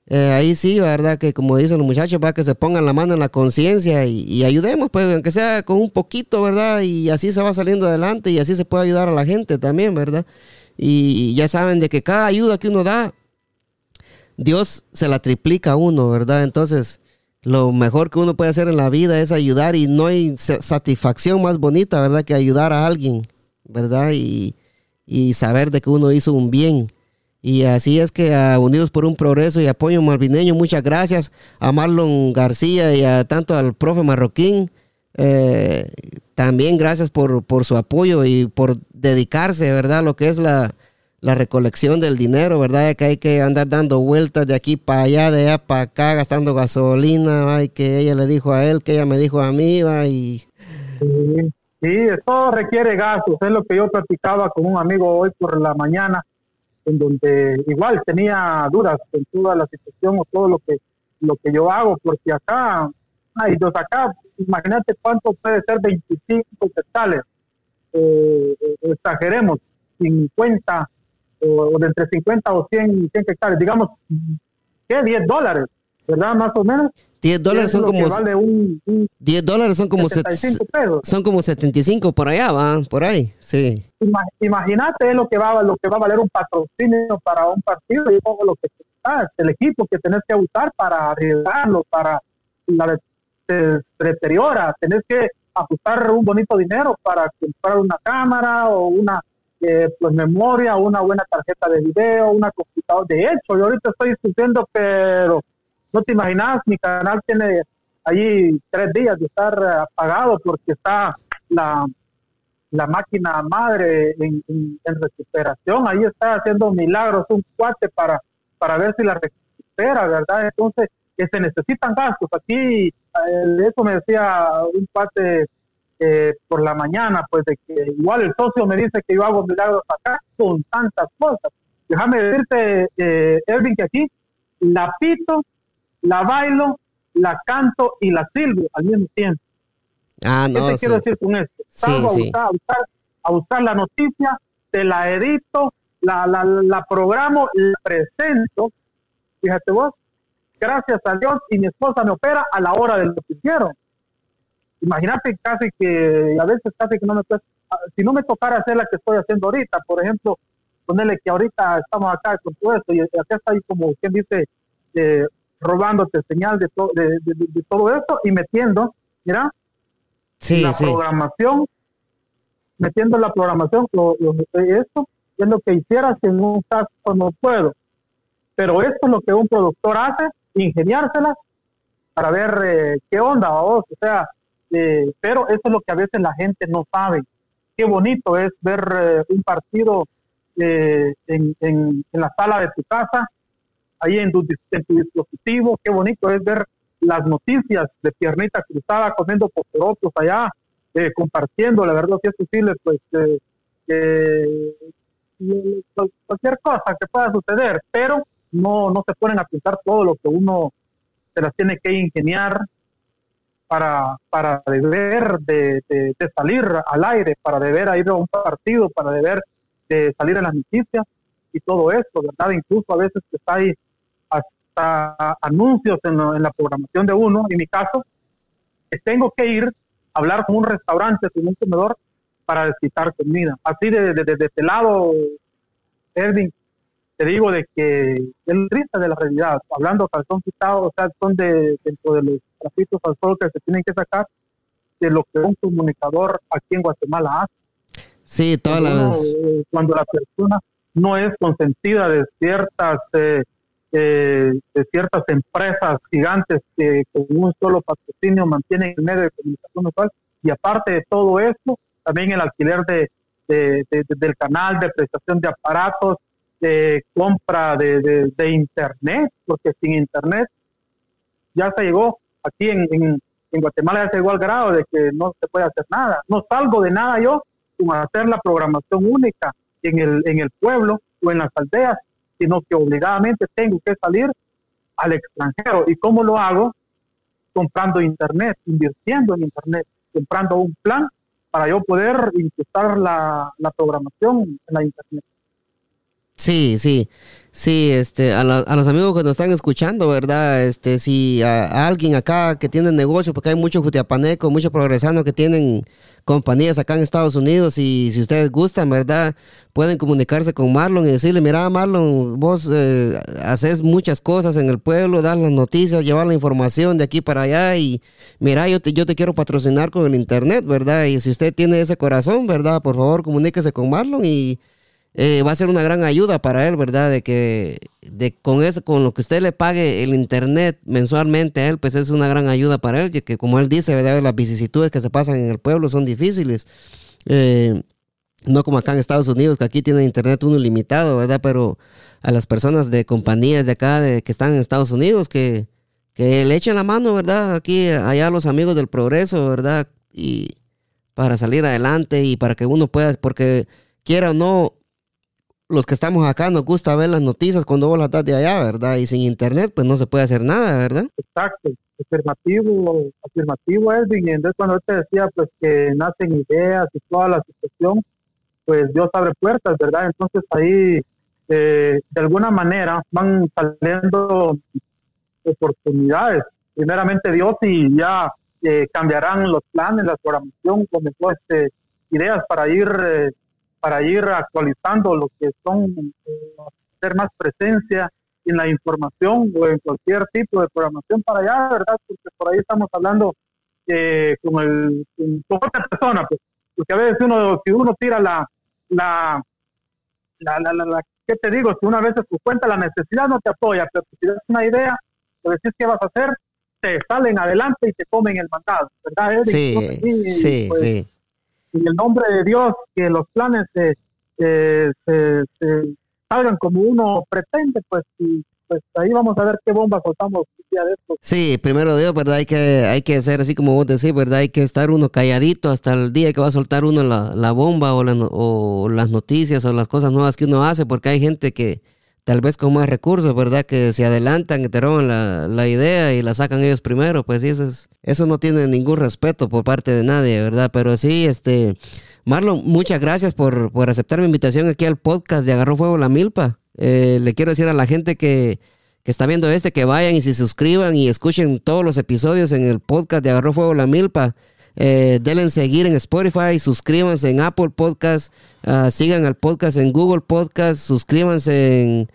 eh, ahí sí, ¿verdad? Que como dicen los muchachos, va que se pongan la mano en la conciencia y, y ayudemos, pues, aunque sea con un poquito, ¿verdad? Y así se va saliendo adelante y así se puede ayudar a la gente también, ¿verdad? Y, ya saben de que cada ayuda que uno da, Dios se la triplica a uno, ¿verdad? Entonces, lo mejor que uno puede hacer en la vida es ayudar y no hay sa- satisfacción más bonita, ¿verdad? Que ayudar a alguien, ¿verdad? Y, y saber de que uno hizo un bien. Y así es que a Unidos por un Progreso y Apoyo Malvineño, muchas gracias a Marlon García y a tanto al profe Marroquín. Eh, también gracias por, por su apoyo y por dedicarse, ¿verdad? Lo que es la, la recolección del dinero, ¿verdad? Que hay que andar dando vueltas de aquí para allá, de allá para acá, gastando gasolina, ay, que ella le dijo a él, que ella me dijo a mí, va, y Sí, sí, todo requiere gastos. Es lo que yo platicaba con un amigo hoy por la mañana, en donde igual tenía dudas en toda la situación o todo lo que lo que yo hago, porque acá, ay Dios, acá, imagínate cuánto puede ser 25 quetzales. Eh, eh, exageremos, 50 o, o de entre 50 o 100, 100 hectáreas, digamos, ¿qué? 10 dólares. ¿verdad? Más o menos. 10 dólares son como vale un, 10 dólares son como 75 pesos. son como 75 por allá, va, por ahí, sí. Imagínate lo que va lo que va a valer un patrocinio para un partido y todo lo que el equipo que tenés que usar para arreglarlo, para la se deteriora, tenés que ajustar un bonito dinero para comprar una cámara o una eh, pues memoria, una buena tarjeta de video, una computadora. De hecho, yo ahorita estoy discutiendo, pero no te imaginas, mi canal tiene allí tres días de estar apagado porque está la, la máquina madre en, recuperación. Ahí está haciendo milagros un cuate para, para ver si la recupera, ¿verdad? Entonces, que se necesitan gastos. Aquí, eh, eso me decía un cuate eh, por la mañana, pues de que igual el socio me dice que yo hago milagros acá con tantas cosas. Déjame decirte, eh, Erwin, que aquí la pito la bailo, la canto y la silbo al mismo tiempo. Ah, no, ¿Qué te quiero decir con esto? Salgo a, buscar, la noticia, te la edito, la, la, la programo, la presento. Fíjate vos, gracias a Dios, y mi esposa me opera a la hora del noticiero. Imagínate casi que, a veces casi que no me si no me tocara hacer la que estoy haciendo ahorita, por ejemplo, ponerle que ahorita estamos acá con todo esto, y acá está ahí como quien dice, eh, robándote señal de, de, todo esto y metiendo, mira, la programación, metiendo la programación, lo, esto es lo que hiciera si en un caso no puedo. Pero esto es lo que un productor hace, ingeniársela para ver eh, qué onda, o sea, eh, pero eso es lo que a veces la gente no sabe. Qué bonito es ver eh, un partido en, en, en, la sala de tu casa ahí en tu, dispositivo. Qué bonito es ver las noticias de piernita cruzada comiendo otros allá, eh, compartiendo, la verdad, si es posible, pues eh, cualquier cosa que pueda suceder, pero no, no se ponen a pensar todo lo que uno se las tiene que ingeniar para, para deber de, de, salir al aire, para deber ir a un partido, para deber de salir en las noticias y todo esto, ¿verdad? Incluso a veces que está ahí hasta anuncios en, la programación de uno, en mi caso, tengo que ir a hablar con un restaurante, con un comedor, para desquitar comida. Así de, de, de, este lado, Erwin, te digo de que es triste de la realidad. Hablando calzón quitado, o sea, son de, dentro de los trapitos al sol que se tienen que sacar de lo que un comunicador aquí en Guatemala hace. Sí, todas las... Eh, cuando la persona no es consentida de ciertas eh, eh, de ciertas empresas gigantes que con un solo patrocinio mantienen el medio de comunicación local y aparte de todo esto, también el alquiler de, del canal, de prestación de aparatos, de compra de, internet, porque sin internet ya se llegó aquí en, en, Guatemala, ya se llegó grado de que no se puede hacer nada. No salgo de nada yo con hacer la programación única en el, en el pueblo o en las aldeas sino que obligadamente tengo que salir al extranjero. ¿Y cómo lo hago? Comprando internet, invirtiendo en internet, comprando un plan para yo poder incrustar la, la programación en la internet. Sí, sí, sí, este, a, a, los amigos que nos están escuchando, ¿verdad? Este, si a, alguien acá que tiene negocio, porque hay muchos jutiapanecos, muchos progresanos que tienen compañías acá en Estados Unidos y si ustedes gustan, ¿verdad? Pueden comunicarse con Marlon y decirle, mira, Marlon, vos eh, haces muchas cosas en el pueblo, das las noticias, llevar la información de aquí para allá y mira, yo te, yo te quiero patrocinar con el internet, ¿verdad? Y si usted tiene ese corazón, ¿verdad? Por favor, comuníquese con Marlon y eh, va a ser una gran ayuda para él, ¿verdad? De que de, con eso, con lo que usted le pague el internet mensualmente a él, pues es una gran ayuda para él, que como él dice, ¿verdad? Las vicisitudes que se pasan en el pueblo son difíciles. Eh, no como acá en Estados Unidos, que aquí tiene internet uno ilimitado, ¿verdad? Pero a las personas de compañías de acá que están en Estados Unidos, que, que le echen la mano, ¿verdad? Aquí, allá los amigos del progreso, ¿verdad? Y para salir adelante y para que uno pueda, porque quiera o no, los que estamos acá nos gusta ver las noticias cuando vos las estás de allá, ¿verdad? Y sin internet, pues no se puede hacer nada, ¿verdad? Exacto, afirmativo, afirmativo, Edwin. Y entonces cuando te decía, pues que nacen ideas y toda la situación, pues Dios abre puertas, ¿verdad? Entonces ahí, eh, de alguna manera, van saliendo oportunidades. Primeramente Dios y ya eh, cambiarán los planes, la programación, comenzó este, ideas para ir eh, para ir actualizando lo que son hacer más presencia en la información o en cualquier tipo de programación para allá, ¿verdad? Porque por ahí estamos hablando eh, con, el, con otra persona, pues, porque a veces uno, si uno tira la, la, la, la, la, ¿qué te digo? Si una vez se cuenta la necesidad no te apoya, pero si tienes una idea, o decís qué vas a hacer, te salen adelante y te comen el mandado, ¿verdad? Sí, sí, pues, sí. En el nombre de Dios, que los planes se, se, se, se salgan como uno pretende, pues y pues ahí vamos a ver qué bomba soltamos. Sí, primero Dios, ¿verdad? Hay que, hay que ser así como vos decís, ¿verdad? Hay que estar uno calladito hasta el día que va a soltar uno la, la bomba o, la, o las noticias o las cosas nuevas que uno hace, porque hay gente que tal vez con más recursos, ¿verdad? Que se adelantan, que te roban la, la idea y la sacan ellos primero, pues sí, eso, es, eso no tiene ningún respeto por parte de nadie, ¿verdad? Pero sí, este... Marlon, muchas gracias por, por aceptar mi invitación aquí al podcast de Agarró Fuego la Milpa. Eh, le quiero decir a la gente que, que, está viendo este que vayan y se suscriban y escuchen todos los episodios en el podcast de Agarró Fuego la Milpa. Eh, denle seguir en Spotify, suscríbanse en Apple Podcast, uh, sigan al podcast en Google Podcast, suscríbanse en,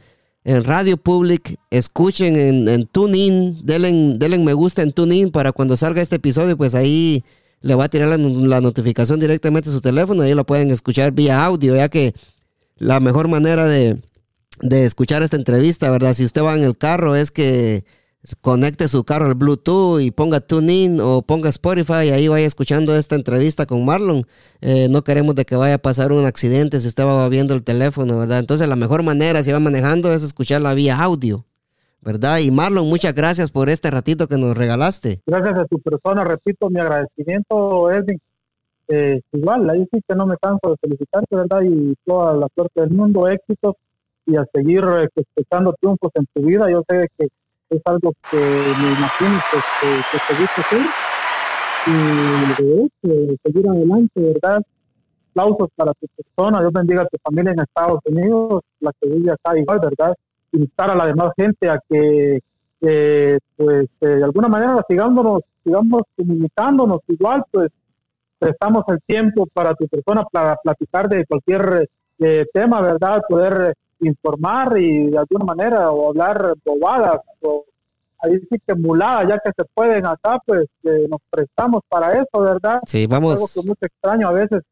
en Radio Public, escuchen en, en TuneIn, denle, me gusta en TuneIn para cuando salga este episodio, pues ahí le va a tirar la, la, notificación directamente a su teléfono ahí lo pueden escuchar vía audio, ya que la mejor manera de, de, escuchar esta entrevista, ¿verdad? Si usted va en el carro es que conecte su carro al Bluetooth y ponga TuneIn o ponga Spotify y ahí vaya escuchando esta entrevista con Marlon. Eh, no queremos de que vaya a pasar un accidente si usted va viendo el teléfono, ¿verdad? Entonces la mejor manera si va manejando es escucharla vía audio. ¿verdad? Y Marlon, muchas gracias por este ratito que nos regalaste. Gracias a tu persona, repito mi agradecimiento, Edwin. Eh, igual, ahí sí que no me canso de felicitarte, ¿verdad? Y toda la suerte del mundo, éxitos y a seguir eh, triunfos en tu vida. Yo sé que es algo que me imagino que, que, que seguiste hacer y de hecho, seguir adelante, ¿verdad? Aplausos para tu persona, Dios bendiga a tu familia en Estados Unidos, la que vive acá igual, ¿verdad? instar a la demás gente a que, eh, pues, eh, de alguna manera sigamos, sigamos comunicándonos igual, pues, prestamos el tiempo para tu persona para platicar de cualquier eh, tema, ¿verdad? Poder informar y de alguna manera o hablar bobadas o ahí sí que mulada, ya que se pueden acá, pues nos prestamos para eso, ¿verdad? Sí, vamos. algo que es muy extraño a veces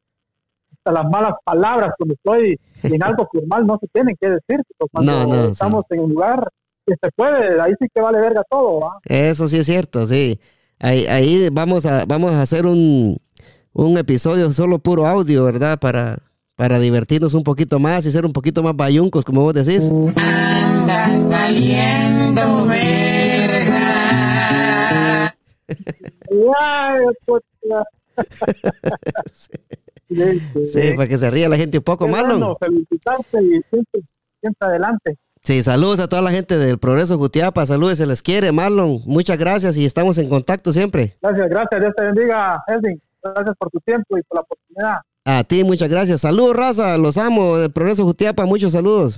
las malas palabras cuando estoy en algo formal no se tienen que decir. Cuando no, no, estamos sí. en un lugar que se puede, ahí sí que vale verga todo. ¿va? Eso sí es cierto, sí. Ahí, ahí vamos, a, vamos a hacer un, un episodio solo puro audio, ¿verdad? Para, para divertirnos un poquito más y ser un poquito más bayuncos, como vos decís. Andas valiendo verga. Ay, pues, sí. Sí, para que se ría la gente un poco, Marlon. Bueno, felicitarte y siempre, siempre adelante. Sí, saludos a toda la gente del Progreso Jutiapa, saludos, se les quiere, Marlon. Muchas gracias y estamos en contacto siempre. Gracias, gracias, Dios te bendiga, Edwin. Gracias por tu tiempo y por la oportunidad. A ti, muchas gracias. Saludos, raza, los amo. El Progreso Jutiapa, muchos saludos.